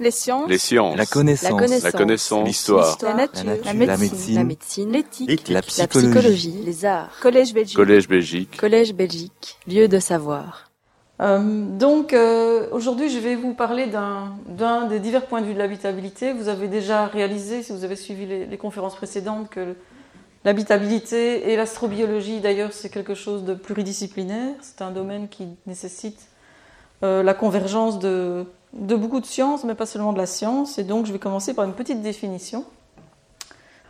Les sciences. Les sciences. La connaissance. La connaissance. L'histoire. La nature. La La nature. médecine. La médecine. L'éthique. La La psychologie. psychologie. Les arts. Collège Belgique. Collège Belgique. Collège Belgique. Lieu de savoir. Euh, donc euh, aujourd'hui, je vais vous parler d'un d'un des divers points de vue de l'habitabilité. Vous avez déjà réalisé, si vous avez suivi les, les conférences précédentes, que l'habitabilité et l'astrobiologie, d'ailleurs, c'est quelque chose de pluridisciplinaire. C'est un domaine qui nécessite euh, la convergence de, de beaucoup de sciences, mais pas seulement de la science. Et donc, je vais commencer par une petite définition.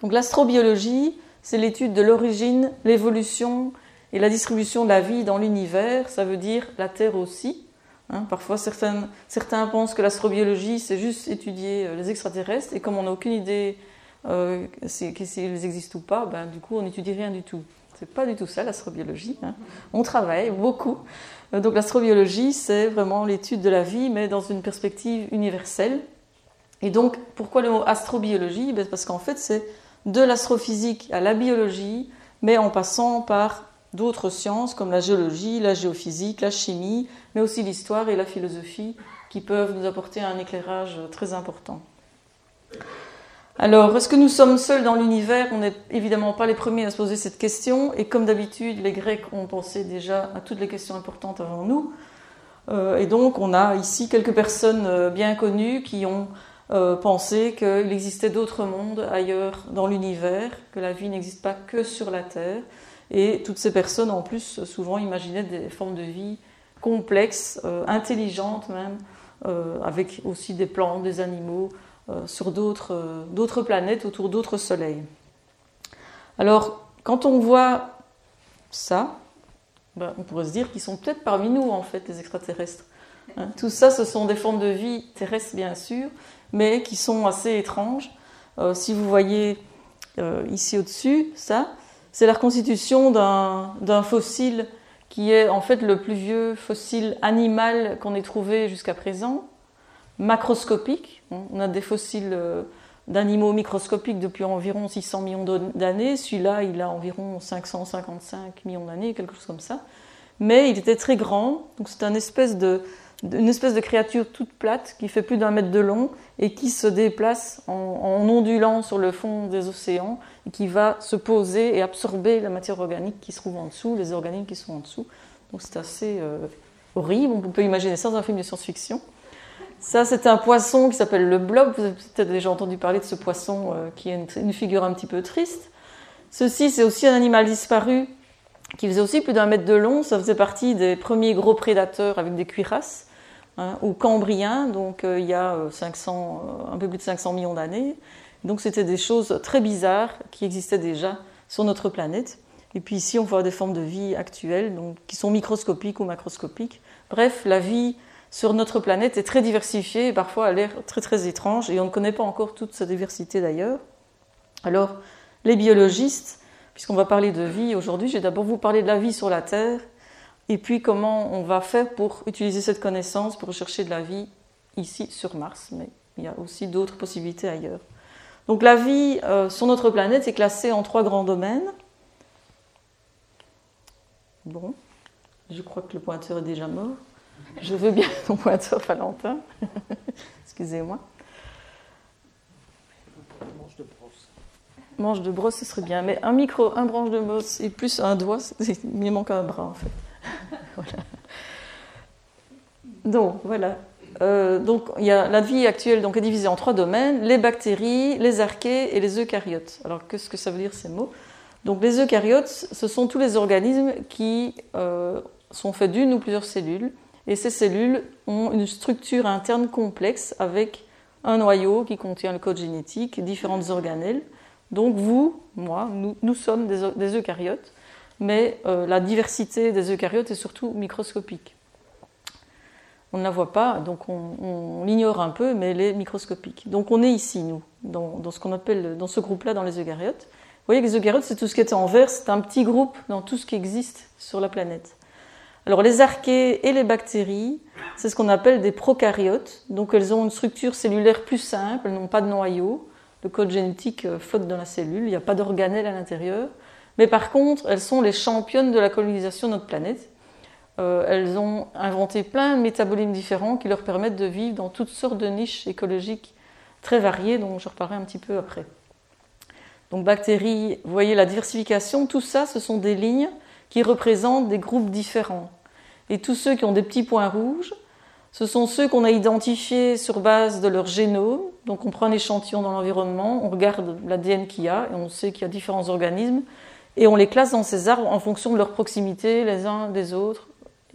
Donc, l'astrobiologie, c'est l'étude de l'origine, l'évolution et la distribution de la vie dans l'univers, ça veut dire la Terre aussi. Hein, parfois, certains, pensent que l'astrobiologie, c'est juste étudier euh, les extraterrestres, et comme on n'a aucune idée euh, s'ils existent ou pas, ben, du coup, on n'étudie rien du tout. C'est pas du tout ça, l'astrobiologie. hein. On travaille beaucoup. Euh, donc, l'astrobiologie, c'est vraiment l'étude de la vie, mais dans une perspective universelle. Et donc, pourquoi le mot astrobiologie? Ben, Parce qu'en fait, c'est de l'astrophysique à la biologie, mais en passant par d'autres sciences comme la géologie, la géophysique, la chimie, mais aussi l'histoire et la philosophie qui peuvent nous apporter un éclairage très important. Alors, est-ce que nous sommes seuls dans l'univers? On n'est évidemment pas les premiers à se poser cette question, et comme d'habitude, les Grecs ont pensé déjà à toutes les questions importantes avant nous. Euh, et donc, on a ici quelques personnes euh, bien connues qui ont euh, pensé qu'il existait d'autres mondes ailleurs dans l'univers, que la vie n'existe pas que sur la Terre. Et toutes ces personnes, en plus, souvent imaginaient des formes de vie complexes, intelligentes même, avec aussi des plantes, des animaux, sur d'autres euh, d'autres planètes, autour d'autres soleils. Alors, quand on voit ça, ben, on pourrait se dire qu'ils sont peut-être parmi nous, en fait, les extraterrestres. Hein, tout ça, ce sont des formes de vie terrestres, bien sûr, mais qui sont assez étranges. Euh, si vous voyez euh, ici au-dessus, ça, c'est la reconstitution d'un fossile qui est en fait le plus vieux fossile animal qu'on ait trouvé jusqu'à présent, macroscopique. On a des fossiles euh, d'animaux microscopiques depuis environ 600 millions d'années. Celui-là, il a environ 555 millions d'années, quelque chose comme ça. Mais il était très grand, donc c'est une espèce de, créature toute plate qui fait plus d'un mètre de long et qui se déplace en, en ondulant sur le fond des océans et qui va se poser et absorber la matière organique qui se trouve en dessous, les organismes qui sont en dessous. Donc c'est assez euh, horrible, on peut imaginer ça dans un film de science-fiction. Ça, c'est un poisson qui s'appelle le blob. Vous avez peut-être déjà entendu parler de ce poisson euh, qui a une, figure un petit peu triste. Ceci, c'est aussi un animal disparu qui faisait aussi plus d'un mètre de long. Ça faisait partie des premiers gros prédateurs avec des cuirasses, hein, ou cambriens, donc euh, il y a euh, 500, euh, un peu plus de 500 millions d'années. Donc c'était des choses très bizarres qui existaient déjà sur notre planète. Et puis ici, on voit des formes de vie actuelles, donc, qui sont microscopiques ou macroscopiques. Bref, la vie sur notre planète est très diversifiée et parfois a l'air très très étrange et on ne connaît pas encore toute sa diversité d'ailleurs. Alors, les biologistes, puisqu'on va parler de vie aujourd'hui, je vais d'abord vous parler de la vie sur la Terre et puis comment on va faire pour utiliser cette connaissance pour rechercher de la vie ici sur Mars, mais il y a aussi d'autres possibilités ailleurs. Donc la vie euh, sur notre planète est classée en trois grands domaines. Bon, je crois que le pointeur est déjà mort. Je veux bien ton pointeur, Valentin. Excusez-moi. Manche de brosse, ce serait bien. Mais un micro, un branche de brosse et plus un doigt, c'est- il me manque un bras en fait. voilà. Donc voilà. Euh, donc y a, la vie actuelle donc, est divisée en trois domaines les bactéries, les archées et les eucaryotes. Alors qu'est-ce que ça veut dire ces mots? Donc les eucaryotes, ce sont tous les organismes qui euh, sont faits d'une ou plusieurs cellules. Et ces cellules ont une structure interne complexe avec un noyau qui contient le code génétique, différentes organelles. Donc vous, moi, nous, sommes des, eu- des eucaryotes, mais euh, la diversité des eucaryotes est surtout microscopique. On ne la voit pas, donc on, on l'ignore un peu, mais elle est microscopique. Donc on est ici, nous, dans, dans ce qu'on appelle, dans ce groupe-là, dans les eucaryotes. Vous voyez que les eucaryotes, c'est tout ce qui est en vert, c'est un petit groupe dans tout ce qui existe sur la planète. Alors les archées et les bactéries, c'est ce qu'on appelle des prokaryotes. Donc elles ont une structure cellulaire plus simple, elles n'ont pas de noyau. Le code génétique euh, flotte dans la cellule, il n'y a pas d'organelles à l'intérieur. Mais par contre, elles sont les championnes de la colonisation de notre planète. euh, elles ont inventé plein de métabolismes différents qui leur permettent de vivre dans toutes sortes de niches écologiques très variées, dont je reparlerai un petit peu après. Donc bactéries, vous voyez la diversification, tout ça, ce sont des lignes qui représentent des groupes différents. Et tous ceux qui ont des petits points rouges, ce sont ceux qu'on a identifiés sur base de leur génome. Donc on prend un échantillon dans l'environnement, on regarde l'ADN qu'il y a, et on sait qu'il y a différents organismes, et on les classe dans ces arbres en fonction de leur proximité les uns des autres,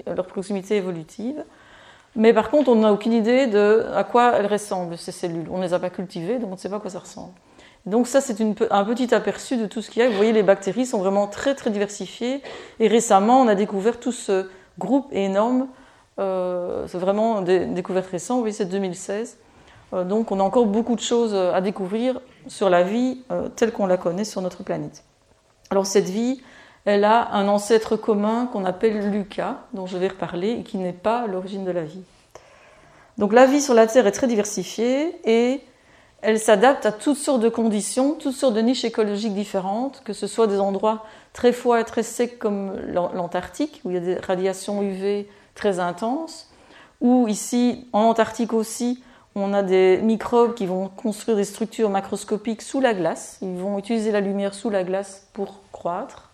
leur proximité évolutive. Mais par contre, on n'a aucune idée de à quoi elles ressemblent, ces cellules. On ne les a pas cultivées, donc on ne sait pas à quoi ça ressemble. Donc ça, c'est un petit aperçu de tout ce qu'il y a. Vous voyez, les bactéries sont vraiment très, très diversifiées. Et récemment, on a découvert tout ce groupe énorme. Euh, c'est vraiment des découvertes récentes, oui, c'est 2016. Euh, donc on a encore beaucoup de choses à découvrir sur la vie euh, telle qu'on la connaît sur notre planète. Alors cette vie, elle a un ancêtre commun qu'on appelle Lucas, dont je vais reparler, et qui n'est pas l'origine de la vie. Donc la vie sur la Terre est très diversifiée et elle s'adapte à toutes sortes de conditions, toutes sortes de niches écologiques différentes, que ce soit des endroits très froids et très secs comme l'Antarctique, où il y a des radiations UV très intenses, ou ici en Antarctique aussi, on a des microbes qui vont construire des structures macroscopiques sous la glace, ils vont utiliser la lumière sous la glace pour croître.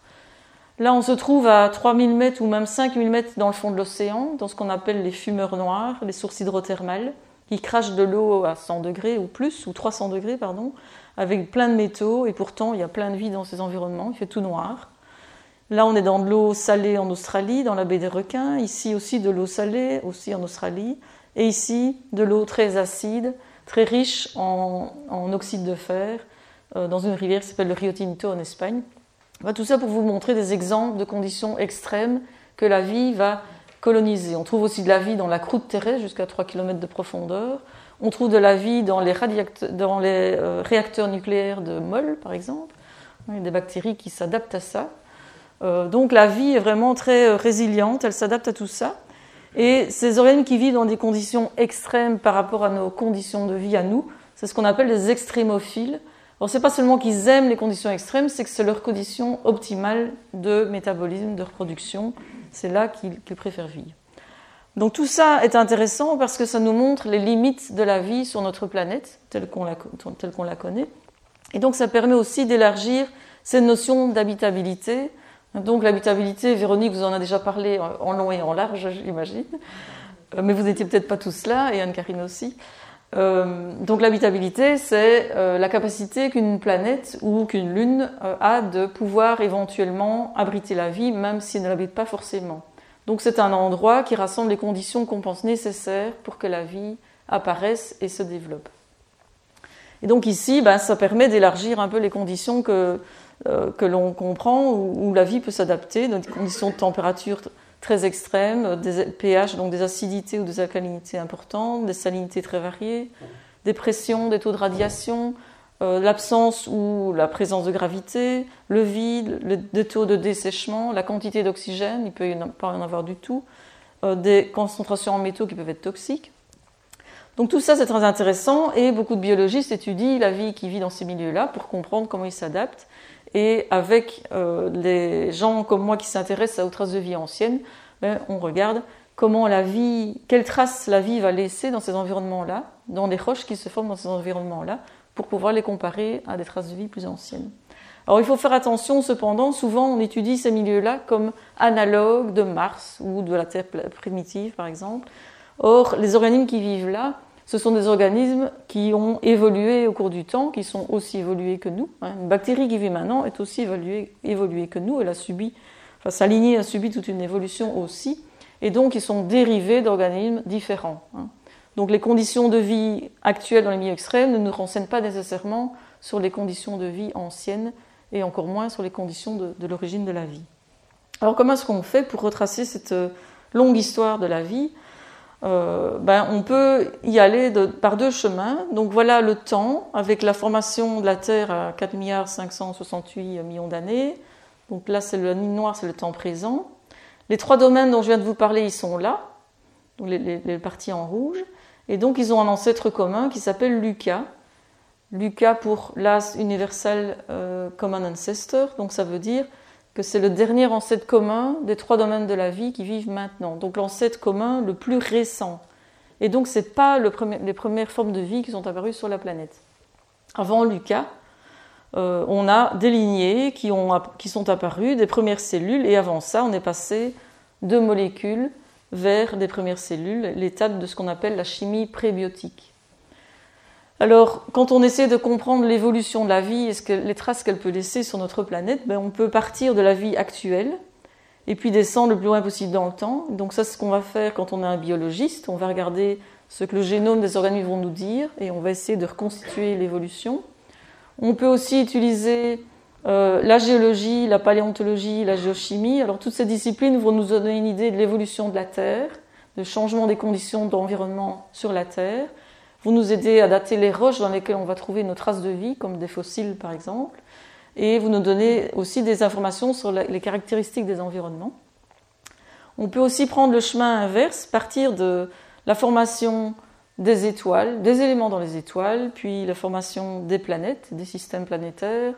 Là, on se trouve à 3000 mètres ou même 5000 mètres dans le fond de l'océan, dans ce qu'on appelle les fumeurs noirs, les sources hydrothermales qui crache de l'eau à 100 degrés ou plus, ou 300 degrés, pardon, avec plein de métaux, et pourtant il y a plein de vie dans ces environnements, il fait tout noir. Là, on est dans de l'eau salée en Australie, dans la baie des requins, ici aussi de l'eau salée, aussi en Australie, et ici de l'eau très acide, très riche en, oxyde de fer, euh, dans une rivière qui s'appelle le Rio Tinto en Espagne. tout ça pour vous montrer des exemples de conditions extrêmes que la vie va On trouve aussi de la vie dans la croûte terrestre jusqu'à 3 km de profondeur. On trouve de la vie dans les, dans les euh, réacteurs nucléaires de Moll, par exemple. Il y a des bactéries qui s'adaptent à ça. Euh, donc la vie est vraiment très euh, résiliente, elle s'adapte à tout ça. Et ces organismes qui vivent dans des conditions extrêmes par rapport à nos conditions de vie à nous, c'est ce qu'on appelle les extrémophiles. Alors c'est pas seulement qu'ils aiment les conditions extrêmes, c'est que c'est leur condition optimale de métabolisme, de reproduction c'est là qu'ils préfèrent vivre. Donc tout ça est intéressant parce que ça nous montre les limites de la vie sur notre planète telle qu'on la, la, connaît. Et donc ça permet aussi d'élargir cette notion d'habitabilité. Donc l'habitabilité, Véronique vous en a déjà parlé en long et en large, j'imagine. Euh, mais vous n'étiez peut-être pas tous là, et Anne-Karine aussi. Euh, donc l'habitabilité, c'est euh, la capacité qu'une planète ou qu'une lune euh, a de pouvoir éventuellement abriter la vie, même si elle ne l'habite pas forcément. Donc c'est un endroit qui rassemble les conditions qu'on pense nécessaires pour que la vie apparaisse et se développe. Et donc ici, ben, ça permet d'élargir un peu les conditions que, l'on comprend, où, où, la vie peut s'adapter, des conditions de température très extrêmes, des pH, donc des acidités ou des alcalinités importantes, des salinités très variées, des pressions, des taux de radiation, euh, l'absence ou la présence de gravité, le vide, le, taux de dessèchement, la quantité d'oxygène, il peut y pas en avoir du tout, euh, des concentrations en métaux qui peuvent être toxiques. Donc tout ça c'est très intéressant et beaucoup de biologistes étudient la vie qui vit dans ces milieux-là pour comprendre comment ils s'adaptent et avec euh, les gens comme moi qui s'intéressent aux traces de vie anciennes, ben, on regarde comment la vie, quelles traces la vie va laisser dans ces environnements-là, dans des roches qui se forment dans ces environnements-là, pour pouvoir les comparer à des traces de vie plus anciennes. Alors il faut faire attention cependant, souvent on étudie ces milieux-là comme analogues de Mars ou de la Terre primitive par exemple. Or, les organismes qui vivent là, ce sont des organismes qui ont évolué au cours du temps, qui sont aussi évolués que nous. Hein. Une bactérie qui vit maintenant est aussi évoluée, que nous. Elle a subi, enfin, a subi toute une évolution aussi. Et donc, ils sont dérivés d'organismes différents. Hein. Donc, les conditions de vie actuelles dans les milieux extrêmes ne nous renseignent pas nécessairement sur les conditions de vie anciennes et encore moins sur les conditions de, de l'origine de la vie. Alors, comment est-ce qu'on fait pour retracer cette euh, longue histoire de la vie? Euh, ben, on peut y aller par deux chemins. Donc voilà le temps, avec la formation de la Terre à 4 milliards 568 millions d'années. Donc là, c'est la ligne noire, c'est le temps présent. Les trois domaines dont je viens de vous parler, ils sont là, les, parties en rouge. Et donc, ils ont un ancêtre commun qui s'appelle Lucas. Lucas pour l'as universal euh, common ancestor, donc ça veut dire que c'est le dernier ancêtre commun des trois domaines de la vie qui vivent maintenant. Donc l'ancêtre commun le plus récent. Et donc ce n'est pas le les premières formes de vie qui sont apparues sur la planète. Avant Lucas, euh, on a des lignées qui, ont, qui sont apparues, des premières cellules, et avant ça, on est passé de molécules vers des premières cellules, l'étape de ce qu'on appelle la chimie prébiotique. Alors, quand on essaie de comprendre l'évolution de la vie et ce que, les traces qu'elle peut laisser sur notre planète, ben, on peut partir de la vie actuelle et puis descendre le plus loin possible dans le temps. Donc ça, c'est ce qu'on va faire quand on est un biologiste. On va regarder ce que le génome des organismes vont nous dire et on va essayer de reconstituer l'évolution. On peut aussi utiliser euh, la géologie, la paléontologie, la géochimie. Alors toutes ces disciplines vont nous donner une idée de l'évolution de la Terre, du changement des conditions d'environnement sur la Terre, vont nous aider à dater les roches dans lesquelles on va trouver nos traces de vie, comme des fossiles par exemple, et vous nous donner aussi des informations sur les caractéristiques des environnements. On peut aussi prendre le chemin inverse, partir de la formation des étoiles, des éléments dans les étoiles, puis la formation des planètes, des systèmes planétaires,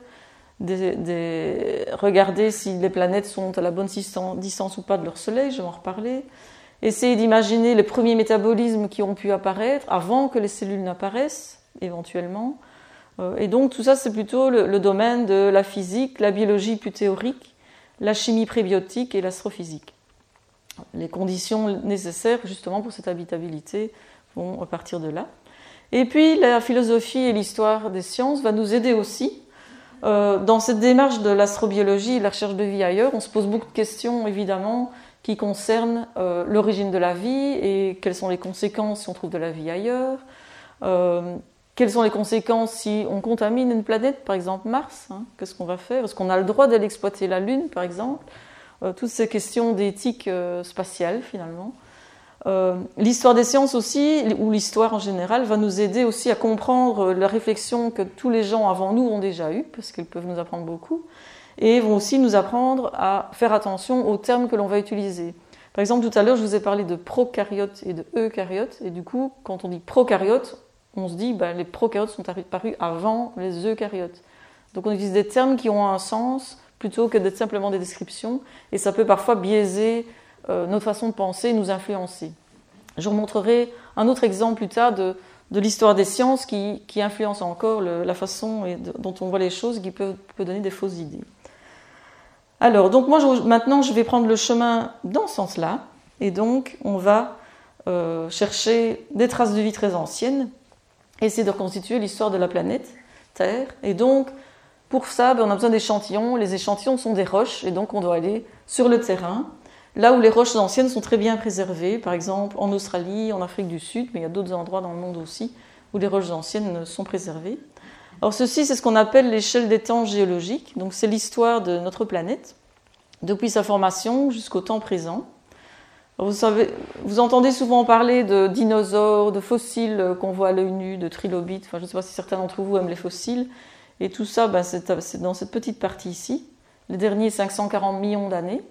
regarder si les planètes sont à la bonne distance ou pas de leur Soleil, je vais en reparler, essayer d'imaginer les premiers métabolismes qui ont pu apparaître avant que les cellules n'apparaissent, éventuellement. Euh, et donc tout ça, c'est plutôt le, domaine de la physique, la biologie plus théorique, la chimie prébiotique et l'astrophysique. Les conditions nécessaires justement pour cette habitabilité vont repartir de là. Et puis la philosophie et l'histoire des sciences va nous aider aussi euh, dans cette démarche de l'astrobiologie et la recherche de vie ailleurs, on se pose beaucoup de questions évidemment qui concernent euh, l'origine de la vie et quelles sont les conséquences si on trouve de la vie ailleurs. Euh, quelles sont les conséquences si on contamine une planète, par exemple Mars hein, Qu'est-ce qu'on va faire? Est-ce qu'on a le droit d'aller exploiter la Lune, par exemple? Toutes ces questions d'éthique spatiale, finalement. Euh, l'histoire des sciences aussi, ou l'histoire en général, va nous aider aussi à comprendre la réflexion que tous les gens avant nous ont déjà eue, parce qu'ils peuvent nous apprendre beaucoup, et vont aussi nous apprendre à faire attention aux termes que l'on va utiliser. Par exemple, tout à l'heure, je vous ai parlé de prokaryotes et de eucaryotes, et du coup, quand on dit prokaryotes, on se dit ben, les prokaryotes sont apparus avant les eucaryotes. Donc on utilise des termes qui ont un sens plutôt que d'être simplement des descriptions, et ça peut parfois biaiser euh, notre façon de penser, nous influencer. Je vous montrerai un autre exemple plus tard de, l'histoire des sciences qui, influence encore la façon dont on voit les choses, qui peut, donner des fausses idées. Alors, donc moi, maintenant, je vais prendre le chemin dans ce sens-là, et donc on va euh, chercher des traces de vie très anciennes, essayer de reconstituer l'histoire de la planète Terre, et donc pour ça, ben, on a besoin d'échantillons. Les échantillons sont des roches, et donc on doit aller sur le terrain Là où les roches anciennes sont très bien préservées, par exemple en Australie, en Afrique du Sud, mais il y a d'autres endroits dans le monde aussi où les roches anciennes sont préservées. Alors ceci, c'est ce qu'on appelle l'échelle des temps géologiques. Donc c'est l'histoire de notre planète depuis sa formation jusqu'au temps présent. vous, savez, vous entendez souvent parler de dinosaures, de fossiles qu'on voit à l'œil nu, de trilobites. Enfin, je ne sais pas si certains d'entre vous aiment les fossiles. Et tout ça, ben, c'est dans cette petite partie ici. Les derniers 540 millions d'années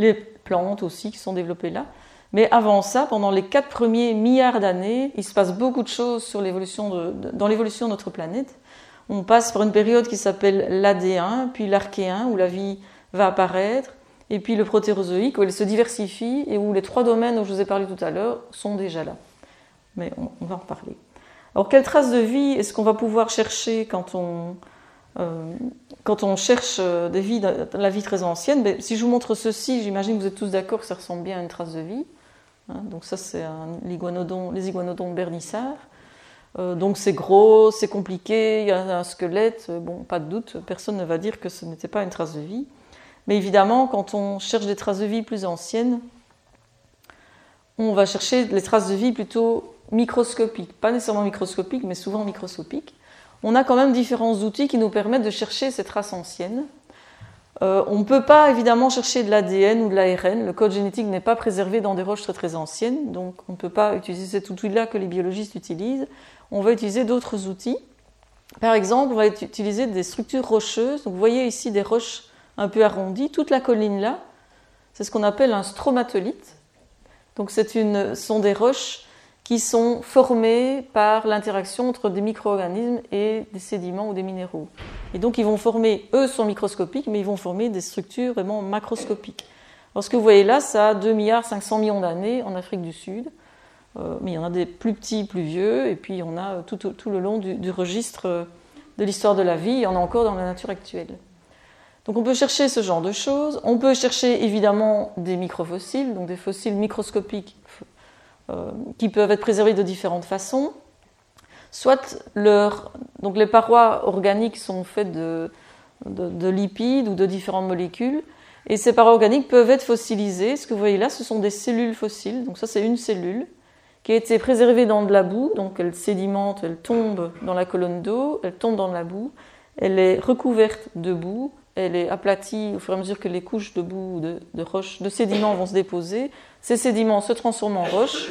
les plantes aussi qui sont développées là. Mais avant ça, pendant les quatre premiers milliards d'années, il se passe beaucoup de choses sur l'évolution dans l'évolution de notre planète. On passe par une période qui s'appelle l'Adéen, puis l'Archéen, où la vie va apparaître, et puis le protérozoïque, où elle se diversifie, et où les trois domaines dont je vous ai parlé tout à l'heure sont déjà là. Mais on, va en reparler. Alors, quelles traces de vie est-ce qu'on va pouvoir chercher quand on, quand on cherche euh, des vies, la vie très ancienne, ben, si je vous montre ceci, j'imagine que vous êtes tous d'accord que ça ressemble bien à une trace de vie. Hein. donc ça, c'est l'iguanodon, les iguanodons bernissards. Euh, donc c'est gros, c'est compliqué, il y a un squelette. Bon, pas de doute, personne ne va dire que ce n'était pas une trace de vie. Mais évidemment, quand on cherche des traces de vie plus anciennes, on va chercher les traces de vie plutôt microscopiques. Pas nécessairement microscopiques, mais souvent microscopiques on a quand même différents outils qui nous permettent de chercher ces traces anciennes. Euh, on ne peut pas évidemment chercher de l'ADN ou de l'ARN, le code génétique n'est pas préservé dans des roches très très anciennes, donc on ne peut pas utiliser cet outil-là que les biologistes utilisent. On va utiliser d'autres outils. Par exemple, on va utiliser des structures rocheuses. vous voyez ici des roches un peu arrondies. Toute la colline là, c'est ce qu'on appelle un stromatolite. Donc ce sont des roches qui sont formés par l'interaction entre des micro-organismes et des sédiments ou des minéraux. Et donc ils vont former, eux sont microscopiques, mais ils vont former des structures vraiment macroscopiques. Alors ce que vous voyez là, ça a 2 milliards 500 millions d'années en Afrique du Sud. Euh, mais il y en a des plus petits, plus vieux, et puis on a tout, tout le long du, du registre de l'histoire de la vie, il y en a encore dans la nature actuelle. Donc on peut chercher ce genre de choses. On peut chercher évidemment des microfossiles, donc des fossiles microscopiques euh, qui peuvent être préservés de différentes façons. Soit leur, donc les parois organiques sont faites de, de, lipides ou de différentes molécules, et ces parois organiques peuvent être fossilisées. Ce que vous voyez là, ce sont des cellules fossiles. Donc ça, c'est une cellule qui a été préservée dans de la boue, donc elle sédimente, elle tombe dans la colonne d'eau, elle tombe dans la boue, elle est recouverte de boue, elle est aplatie au fur et à mesure que les couches de boue, de, de roches, de sédiments vont se déposer. Ces sédiments se transforment en roches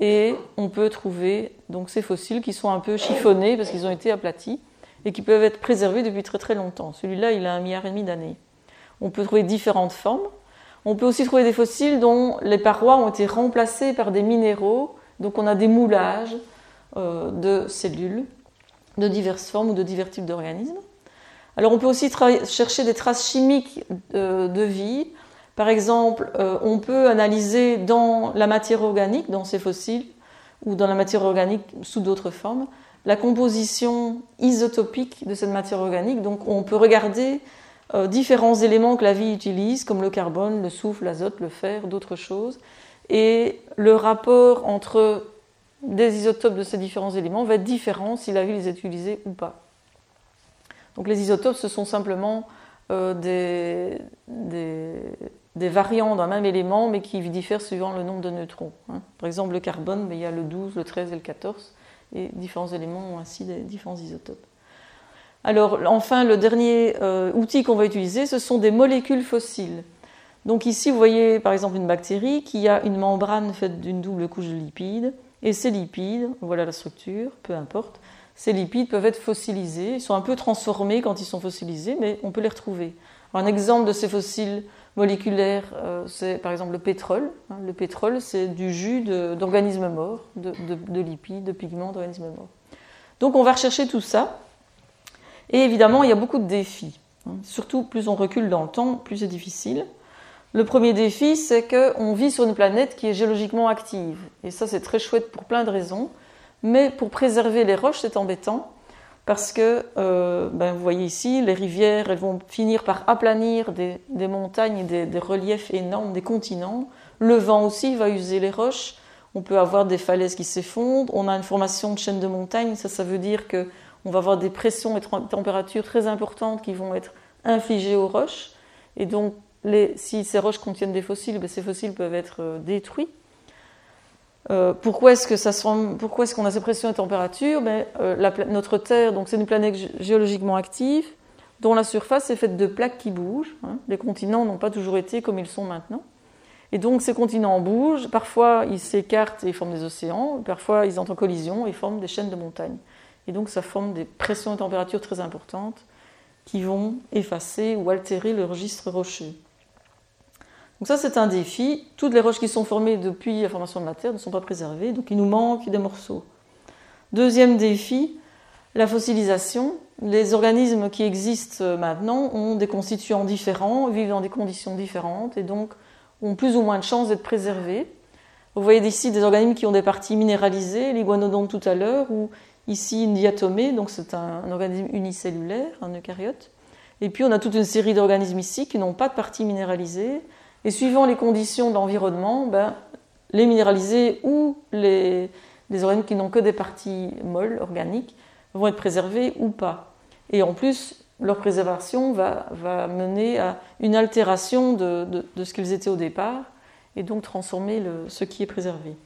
et on peut trouver donc ces fossiles qui sont un peu chiffonnés parce qu'ils ont été aplatis et qui peuvent être préservés depuis très très longtemps. Celui-là, il a un milliard et demi d'années. On peut trouver différentes formes. On peut aussi trouver des fossiles dont les parois ont été remplacées par des minéraux. Donc on a des moulages euh, de cellules de diverses formes ou de divers types d'organismes. Alors on peut aussi chercher des traces chimiques euh, de, vie. Par exemple, euh, on peut analyser dans la matière organique, dans ces fossiles, ou dans la matière organique sous d'autres formes, la composition isotopique de cette matière organique. Donc on peut regarder euh, différents éléments que la vie utilise, comme le carbone, le soufre, l'azote, le fer, d'autres choses. Et le rapport entre des isotopes de ces différents éléments va être différent si la vie les a utilisés ou pas. Donc les isotopes, ce sont simplement euh, des, des, variants d'un même élément, mais qui diffèrent suivant le nombre de neutrons. Hein. Par exemple, le carbone, il y a le 12, le 13 et le 14, et différents éléments ont ainsi des différents isotopes. Alors enfin, le dernier euh, outil qu'on va utiliser, ce sont des molécules fossiles. Donc ici, vous voyez par exemple une bactérie qui a une membrane faite d'une double couche de lipides, et ces lipides, voilà la structure, peu importe, ces lipides peuvent être fossilisés. Ils sont un peu transformés quand ils sont fossilisés, mais on peut les retrouver. un exemple de ces fossiles moléculaires, euh, c'est par exemple le pétrole. Hein, le pétrole, c'est du jus d'organismes morts, de, lipides, de pigments d'organismes morts. Donc on va rechercher tout ça. Et évidemment, il y a beaucoup de défis. Hein. Surtout, plus on recule dans le temps, plus c'est difficile. Le premier défi, c'est qu'on vit sur une planète qui est géologiquement active. Et ça, c'est très chouette pour plein de raisons. Mais pour préserver les roches, c'est embêtant parce que, euh, ben, vous voyez ici, les rivières, elles vont finir par aplanir des, montagnes et des, reliefs énormes, des continents. Le vent aussi va user les roches. On peut avoir des falaises qui s'effondrent. On a une formation de chaîne de montagne. Ça, ça veut dire que on va avoir des pressions et températures très importantes qui vont être infligées aux roches. Et donc, si ces roches contiennent des fossiles, ben, ces fossiles peuvent être euh, détruits. Euh, pourquoi est-ce que ça pourquoi est-ce qu'on a ces pressions et températures ben, euh, Notre Terre, donc c'est une planète géologiquement active, dont la surface est faite de plaques qui bougent. Hein. Les continents n'ont pas toujours été comme ils sont maintenant. Et donc ces continents bougent, parfois ils s'écartent et forment des océans, parfois ils entrent en collision et forment des chaînes de montagnes. Et donc ça forme des pressions et températures très importantes qui vont effacer ou altérer le registre rocheux. Donc ça, c'est un défi. Toutes les roches qui sont formées depuis la formation de la Terre ne sont pas préservées, donc il nous manque des morceaux. Deuxième défi, la fossilisation. Les organismes qui existent maintenant ont des constituants différents, vivent dans des conditions différentes et donc ont plus ou moins de chances d'être préservés. Vous voyez ici des organismes qui ont des parties minéralisées, l'iguanodonte tout à l'heure, ou ici une diatomée, donc c'est un, un, organisme unicellulaire, un eucaryote. Et puis on a toute une série d'organismes ici qui n'ont pas de parties minéralisées, et suivant les conditions d'environnement, ben, les minéralisés ou les, organismes qui n'ont que des parties molles, organiques, vont être préservés ou pas. Et en plus, leur préservation va, mener à une altération de, ce qu'ils étaient au départ et donc transformer ce qui est préservé.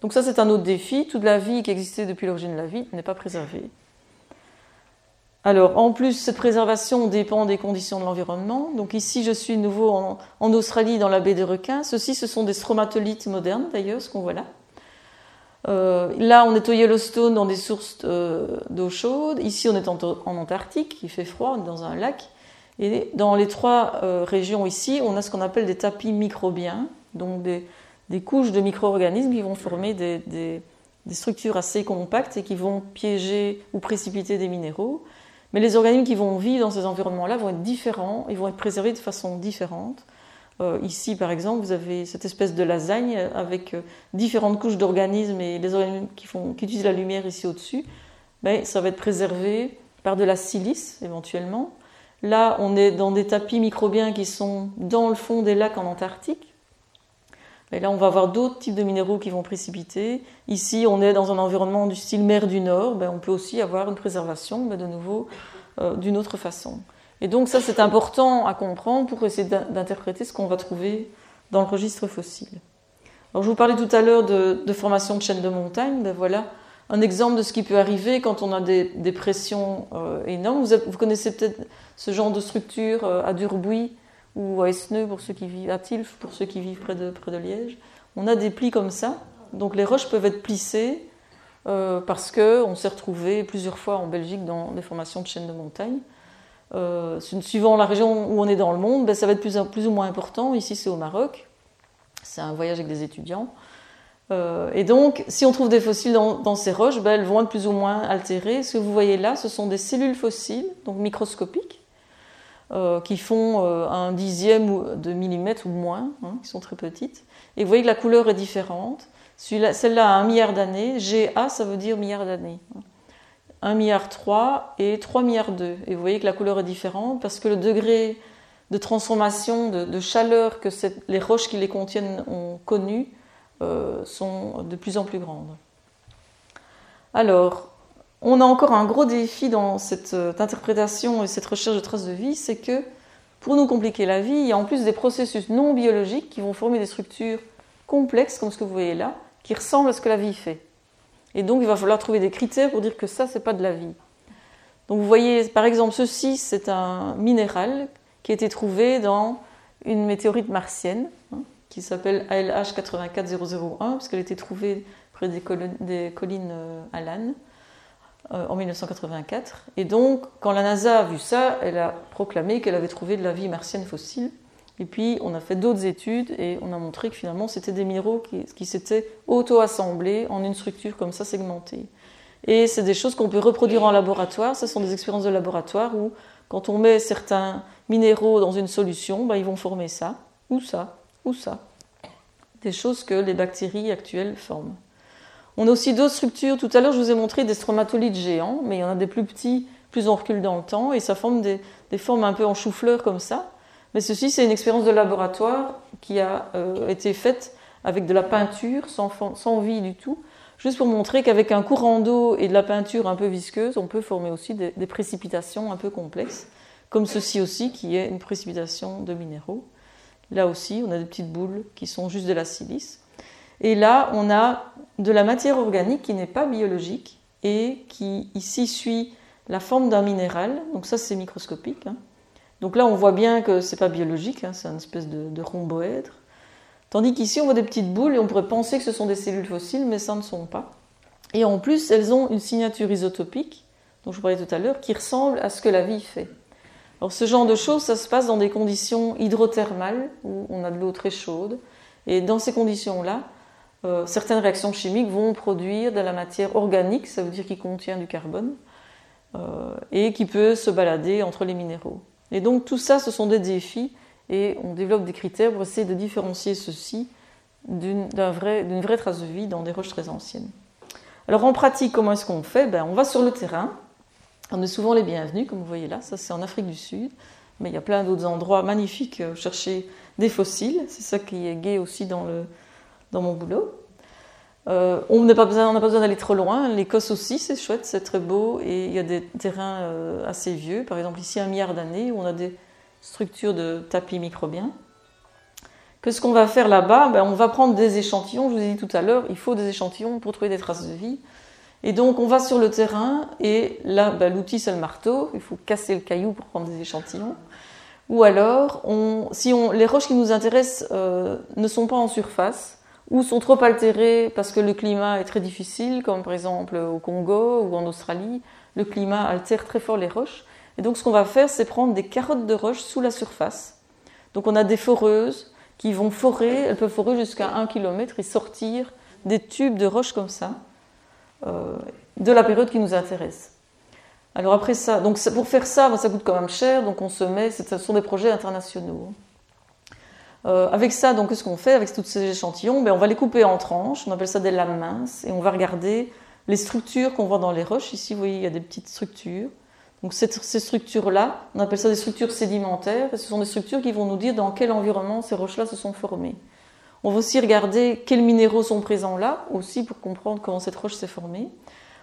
Donc ça, c'est un autre défi. Toute la vie qui existait depuis l'origine de la vie n'est pas préservée. Alors, en plus, cette préservation dépend des conditions de l'environnement. Donc ici, je suis nouveau en, Australie, dans la baie des requins. Ceux-ci, ce sont des stromatolites modernes, d'ailleurs, ce qu'on voit là. Euh, là, on est au Yellowstone, dans des sources euh, d'eau chaude. Ici, on est en, Antarctique, il fait froid, on est dans un lac. Et dans les trois euh, régions ici, on a ce qu'on appelle des tapis microbiens, donc des, couches de micro-organismes qui vont former des, des structures assez compactes et qui vont piéger ou précipiter des minéraux. Mais les organismes qui vont vivre dans ces environnements-là vont être différents, ils vont être préservés de façon différente. Euh, ici, par exemple, vous avez cette espèce de lasagne avec euh, différentes couches d'organismes et les organismes qui, utilisent la lumière ici au-dessus. Ben, ça va être préservé par de la silice éventuellement. Là, on est dans des tapis microbiens qui sont dans le fond des lacs en Antarctique. Et là, on va avoir d'autres types de minéraux qui vont précipiter. Ici, on est dans un environnement du style mer du Nord. Ben, on peut aussi avoir une préservation, ben, de nouveau, euh, d'une autre façon. Et donc, ça, c'est important à comprendre pour essayer d'interpréter ce qu'on va trouver dans le registre fossile. Alors, je vous parlais tout à l'heure de, formation de chaînes de montagne. Ben, voilà un exemple de ce qui peut arriver quand on a des, pressions euh, énormes. Vous, connaissez peut-être ce genre de structure euh, à Durbuy ou à Esneux pour ceux qui vivent à Tilf pour ceux qui vivent près de, près de Liège. On a des plis comme ça. Donc les roches peuvent être plissées euh, parce qu'on s'est retrouvé plusieurs fois en Belgique dans des formations de chaînes de montagne. suivant la région où on est dans le monde, ben, ça va être plus, plus ou moins important. Ici, c'est au Maroc. C'est un voyage avec des étudiants. Euh, et donc, si on trouve des fossiles dans, ces roches, ben, elles vont être plus ou moins altérées. Ce que vous voyez là, ce sont des cellules fossiles, donc microscopiques, euh, qui font euh, un dixième de millimètre ou moins, hein, qui sont très petites. Et vous voyez que la couleur est différente. Celle-là a un milliard d'années. GA, ça veut dire milliard d'années. 1 milliard 3 et 3 milliards 2. Et vous voyez que la couleur est différente parce que le degré de transformation, de, chaleur que les roches qui les contiennent ont connu euh, sont de plus en plus grandes. Alors, on a encore un gros défi dans cette euh, interprétation et cette recherche de traces de vie, c'est que pour nous compliquer la vie, il y a en plus des processus non biologiques qui vont former des structures complexes, comme ce que vous voyez là, qui ressemblent à ce que la vie fait. Et donc, il va falloir trouver des critères pour dire que ça, c'est pas de la vie. Donc, vous voyez, par exemple, ceci, c'est un minéral qui a été trouvé dans une météorite martienne. Hein qui s'appelle ALH 84001, parce qu'elle a été trouvée près des, collines euh, Alan euh, en 1984. Et donc, quand la NASA a vu ça, elle a proclamé qu'elle avait trouvé de la vie martienne fossile. Et puis, on a fait d'autres études et on a montré que finalement, c'était des qui, qui s'étaient auto-assemblés en une structure comme ça segmentée. Et c'est des choses qu'on peut reproduire en laboratoire. Ce sont des expériences de laboratoire où, quand on met certains minéraux dans une solution, ben, ils vont former ça, ou ça, ou ça. Des choses que les bactéries actuelles forment. On a aussi d'autres structures. Tout à l'heure, je vous ai montré des stromatolites géants, mais il y en a des plus petits, plus on recule dans le temps, et ça forme des, formes un peu en chou-fleur comme ça. Mais ceci, c'est une expérience de laboratoire qui a euh, été faite avec de la peinture, sans, vie du tout, juste pour montrer qu'avec un courant d'eau et de la peinture un peu visqueuse, on peut former aussi des, des précipitations un peu complexes, comme ceci aussi, qui est une précipitation de minéraux. Là aussi, on a des petites boules qui sont juste de la silice. Et là, on a de la matière organique qui n'est pas biologique et qui ici suit la forme d'un minéral. Donc ça, c'est microscopique. Hein. Donc là, on voit bien que c'est pas biologique, hein, c'est une espèce de, de rhomboèdre. Tandis qu'ici, on voit des petites boules et on pourrait penser que ce sont des cellules fossiles, mais ça ne sont pas. Et en plus, elles ont une signature isotopique, dont je vous parlais tout à l'heure, qui ressemble à ce que la vie fait. Alors ce genre de choses, ça se passe dans des conditions hydrothermales, où on a de l'eau très chaude. Et dans ces conditions-là, euh, certaines réactions chimiques vont produire de la matière organique, ça veut dire qui contient du carbone, euh, et qui peut se balader entre les minéraux. Et donc tout ça, ce sont des défis, et on développe des critères pour essayer de différencier ceci d'une vraie trace de vie dans des roches très anciennes. Alors en pratique, comment est-ce qu'on fait? Ben, On va sur le terrain, on est souvent les bienvenus, comme vous voyez là, ça c'est en Afrique du Sud, mais il y a plein d'autres endroits magnifiques où chercher des fossiles, c'est ça qui est gai aussi dans, le, dans mon boulot. Euh, on n'a pas besoin, d'aller trop loin, l'Écosse aussi c'est chouette, c'est très beau, et il y a des terrains euh, assez vieux, par exemple ici un milliard d'années, où on a des structures de tapis microbiens. Qu'est-ce qu'on va faire là-bas ben, On va prendre des échantillons, je vous ai dit tout à l'heure, il faut des échantillons pour trouver des traces de vie. Et donc on va sur le terrain et là, bah, l'outil c'est le marteau, il faut casser le caillou pour prendre des échantillons. Ou alors, si les roches qui nous intéressent euh, ne sont pas en surface ou sont trop altérées parce que le climat est très difficile, comme par exemple au Congo ou en Australie, le climat altère très fort les roches. Et donc ce qu'on va faire, c'est prendre des carottes de roches sous la surface. Donc on a des foreuses qui vont forer, elles peuvent forer jusqu'à 1 km et sortir des tubes de roches comme ça. Euh, de la période qui nous intéresse. Alors après ça, donc pour faire ça, ça coûte quand même cher, donc on se met, ce sont des projets internationaux. Euh, avec ça, donc qu'est-ce qu'on fait avec tous ces échantillons? Ben, On va les couper en tranches, on appelle ça des lames minces, et on va regarder les structures qu'on voit dans les roches. Ici, vous voyez, il y a des petites structures. Donc ces structures-là, on appelle ça des structures sédimentaires, et ce sont des structures qui vont nous dire dans quel environnement ces roches-là se sont formées. On va aussi regarder quels minéraux sont présents là, aussi pour comprendre comment cette roche s'est formée.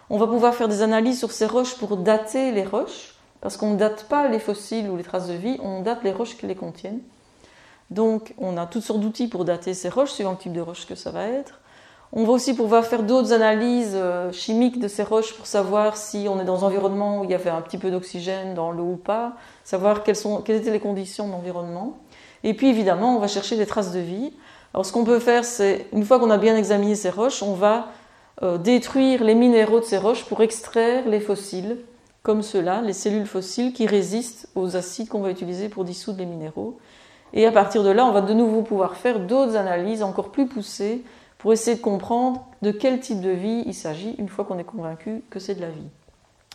On va pouvoir faire des analyses sur ces roches pour dater les roches, parce qu'on ne date pas les fossiles ou les traces de vie, on date les roches qui les contiennent. Donc on a toutes sortes d'outils pour dater ces roches, suivant le type de roche que ça va être. On va aussi pouvoir faire d'autres analyses euh, chimiques de ces roches pour savoir si on est dans un environnement où il y avait un petit peu d'oxygène dans l'eau ou pas, savoir quelles, étaient les conditions d'environnement. Et puis évidemment, on va chercher des traces de vie. Alors ce qu'on peut faire, c'est, une fois qu'on a bien examiné ces roches, on va euh, détruire les minéraux de ces roches pour extraire les fossiles, comme ceux-là, les cellules fossiles qui résistent aux acides qu'on va utiliser pour dissoudre les minéraux. Et à partir de là, on va de nouveau pouvoir faire d'autres analyses encore plus poussées pour essayer de comprendre de quel type de vie il s'agit une fois qu'on est convaincu que c'est de la vie.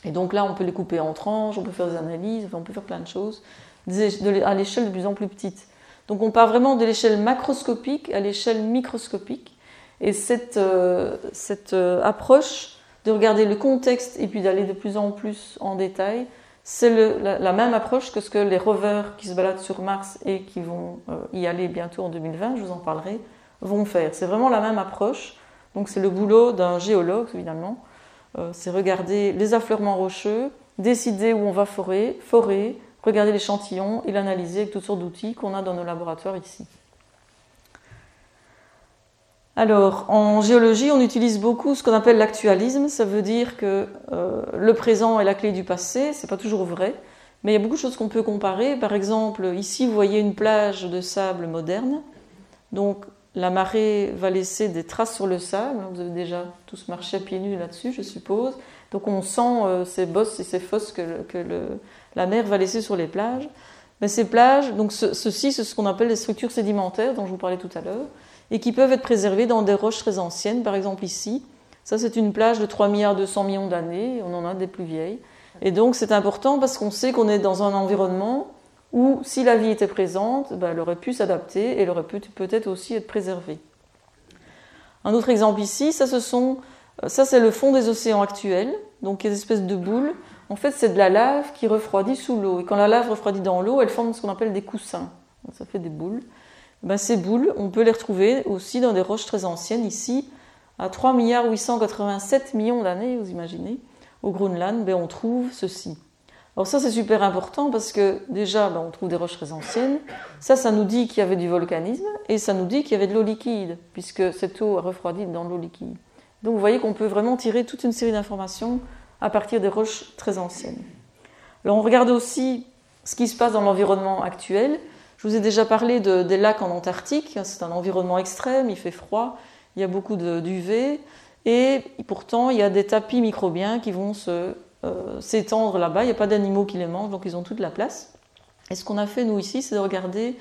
Et donc là, on peut les couper en tranches, on peut faire des analyses, on peut faire plein de choses à l'échelle de plus en plus petite. Donc on part vraiment de l'échelle macroscopique à l'échelle microscopique. Et cette, euh, cette euh, approche de regarder le contexte et puis d'aller de plus en plus en détail, c'est la, la, même approche que ce que les rovers qui se baladent sur Mars et qui vont euh, y aller bientôt en 2020, je vous en parlerai, vont faire. C'est vraiment la même approche. Donc c'est le boulot d'un géologue, évidemment. c'est regarder les affleurements rocheux, décider où on va forer, forer, regarder l'échantillon et l'analyser avec toutes sortes d'outils qu'on a dans nos laboratoires ici. Alors, en géologie, on utilise beaucoup ce qu'on appelle l'actualisme. Ça veut dire que euh, le présent est la clé du passé. C'est pas toujours vrai, mais il y a beaucoup de choses qu'on peut comparer. Par exemple, ici, vous voyez une plage de sable moderne. Donc, la marée va laisser des traces sur le sable. Vous avez déjà tous marché à pieds nus là-dessus, je suppose. Donc, on sent euh, ces bosses et ces fosses que, la mer va laisser sur les plages. Mais ces plages, donc ceci, c'est ce qu'on appelle les structures sédimentaires dont je vous parlais tout à l'heure et qui peuvent être préservés dans des roches très anciennes. Par exemple ici, ça c'est une plage de 3 milliards 200 millions d'années, on en a des plus vieilles. Et donc c'est important parce qu'on sait qu'on est dans un environnement où si la vie était présente, ben, elle aurait pu s'adapter et elle aurait pu peut-être aussi être préservée. Un autre exemple ici, ça, ce sont, ça c'est le fond des océans actuels, donc des espèces de boules. En fait, c'est de la lave qui refroidit sous l'eau. Et quand la lave refroidit dans l'eau, elle forme ce qu'on appelle des coussins. ça fait des boules. Ben, ces boules, on peut les retrouver aussi dans des roches très anciennes, ici, à 3 milliards 887 millions d'années, vous imaginez, au Groenland, ben, on trouve ceci. Alors ça, c'est super important parce que déjà, ben, on trouve des roches très anciennes. Ça, ça nous dit qu'il y avait du volcanisme et ça nous dit qu'il y avait de l'eau liquide, puisque cette eau a refroidi dans l'eau liquide. Donc vous voyez qu'on peut vraiment tirer toute une série d'informations à partir des roches très anciennes. Alors on regarde aussi ce qui se passe dans l'environnement actuel. Je vous ai déjà parlé des lacs en Antarctique. C'est un environnement extrême, il fait froid, il y a beaucoup d'UV. Et pourtant, il y a des tapis microbiens qui vont euh, s'étendre là-bas. Il n'y a pas d'animaux qui les mangent, donc ils ont toute la place. Et ce qu'on a fait, nous, ici, c'est de regarder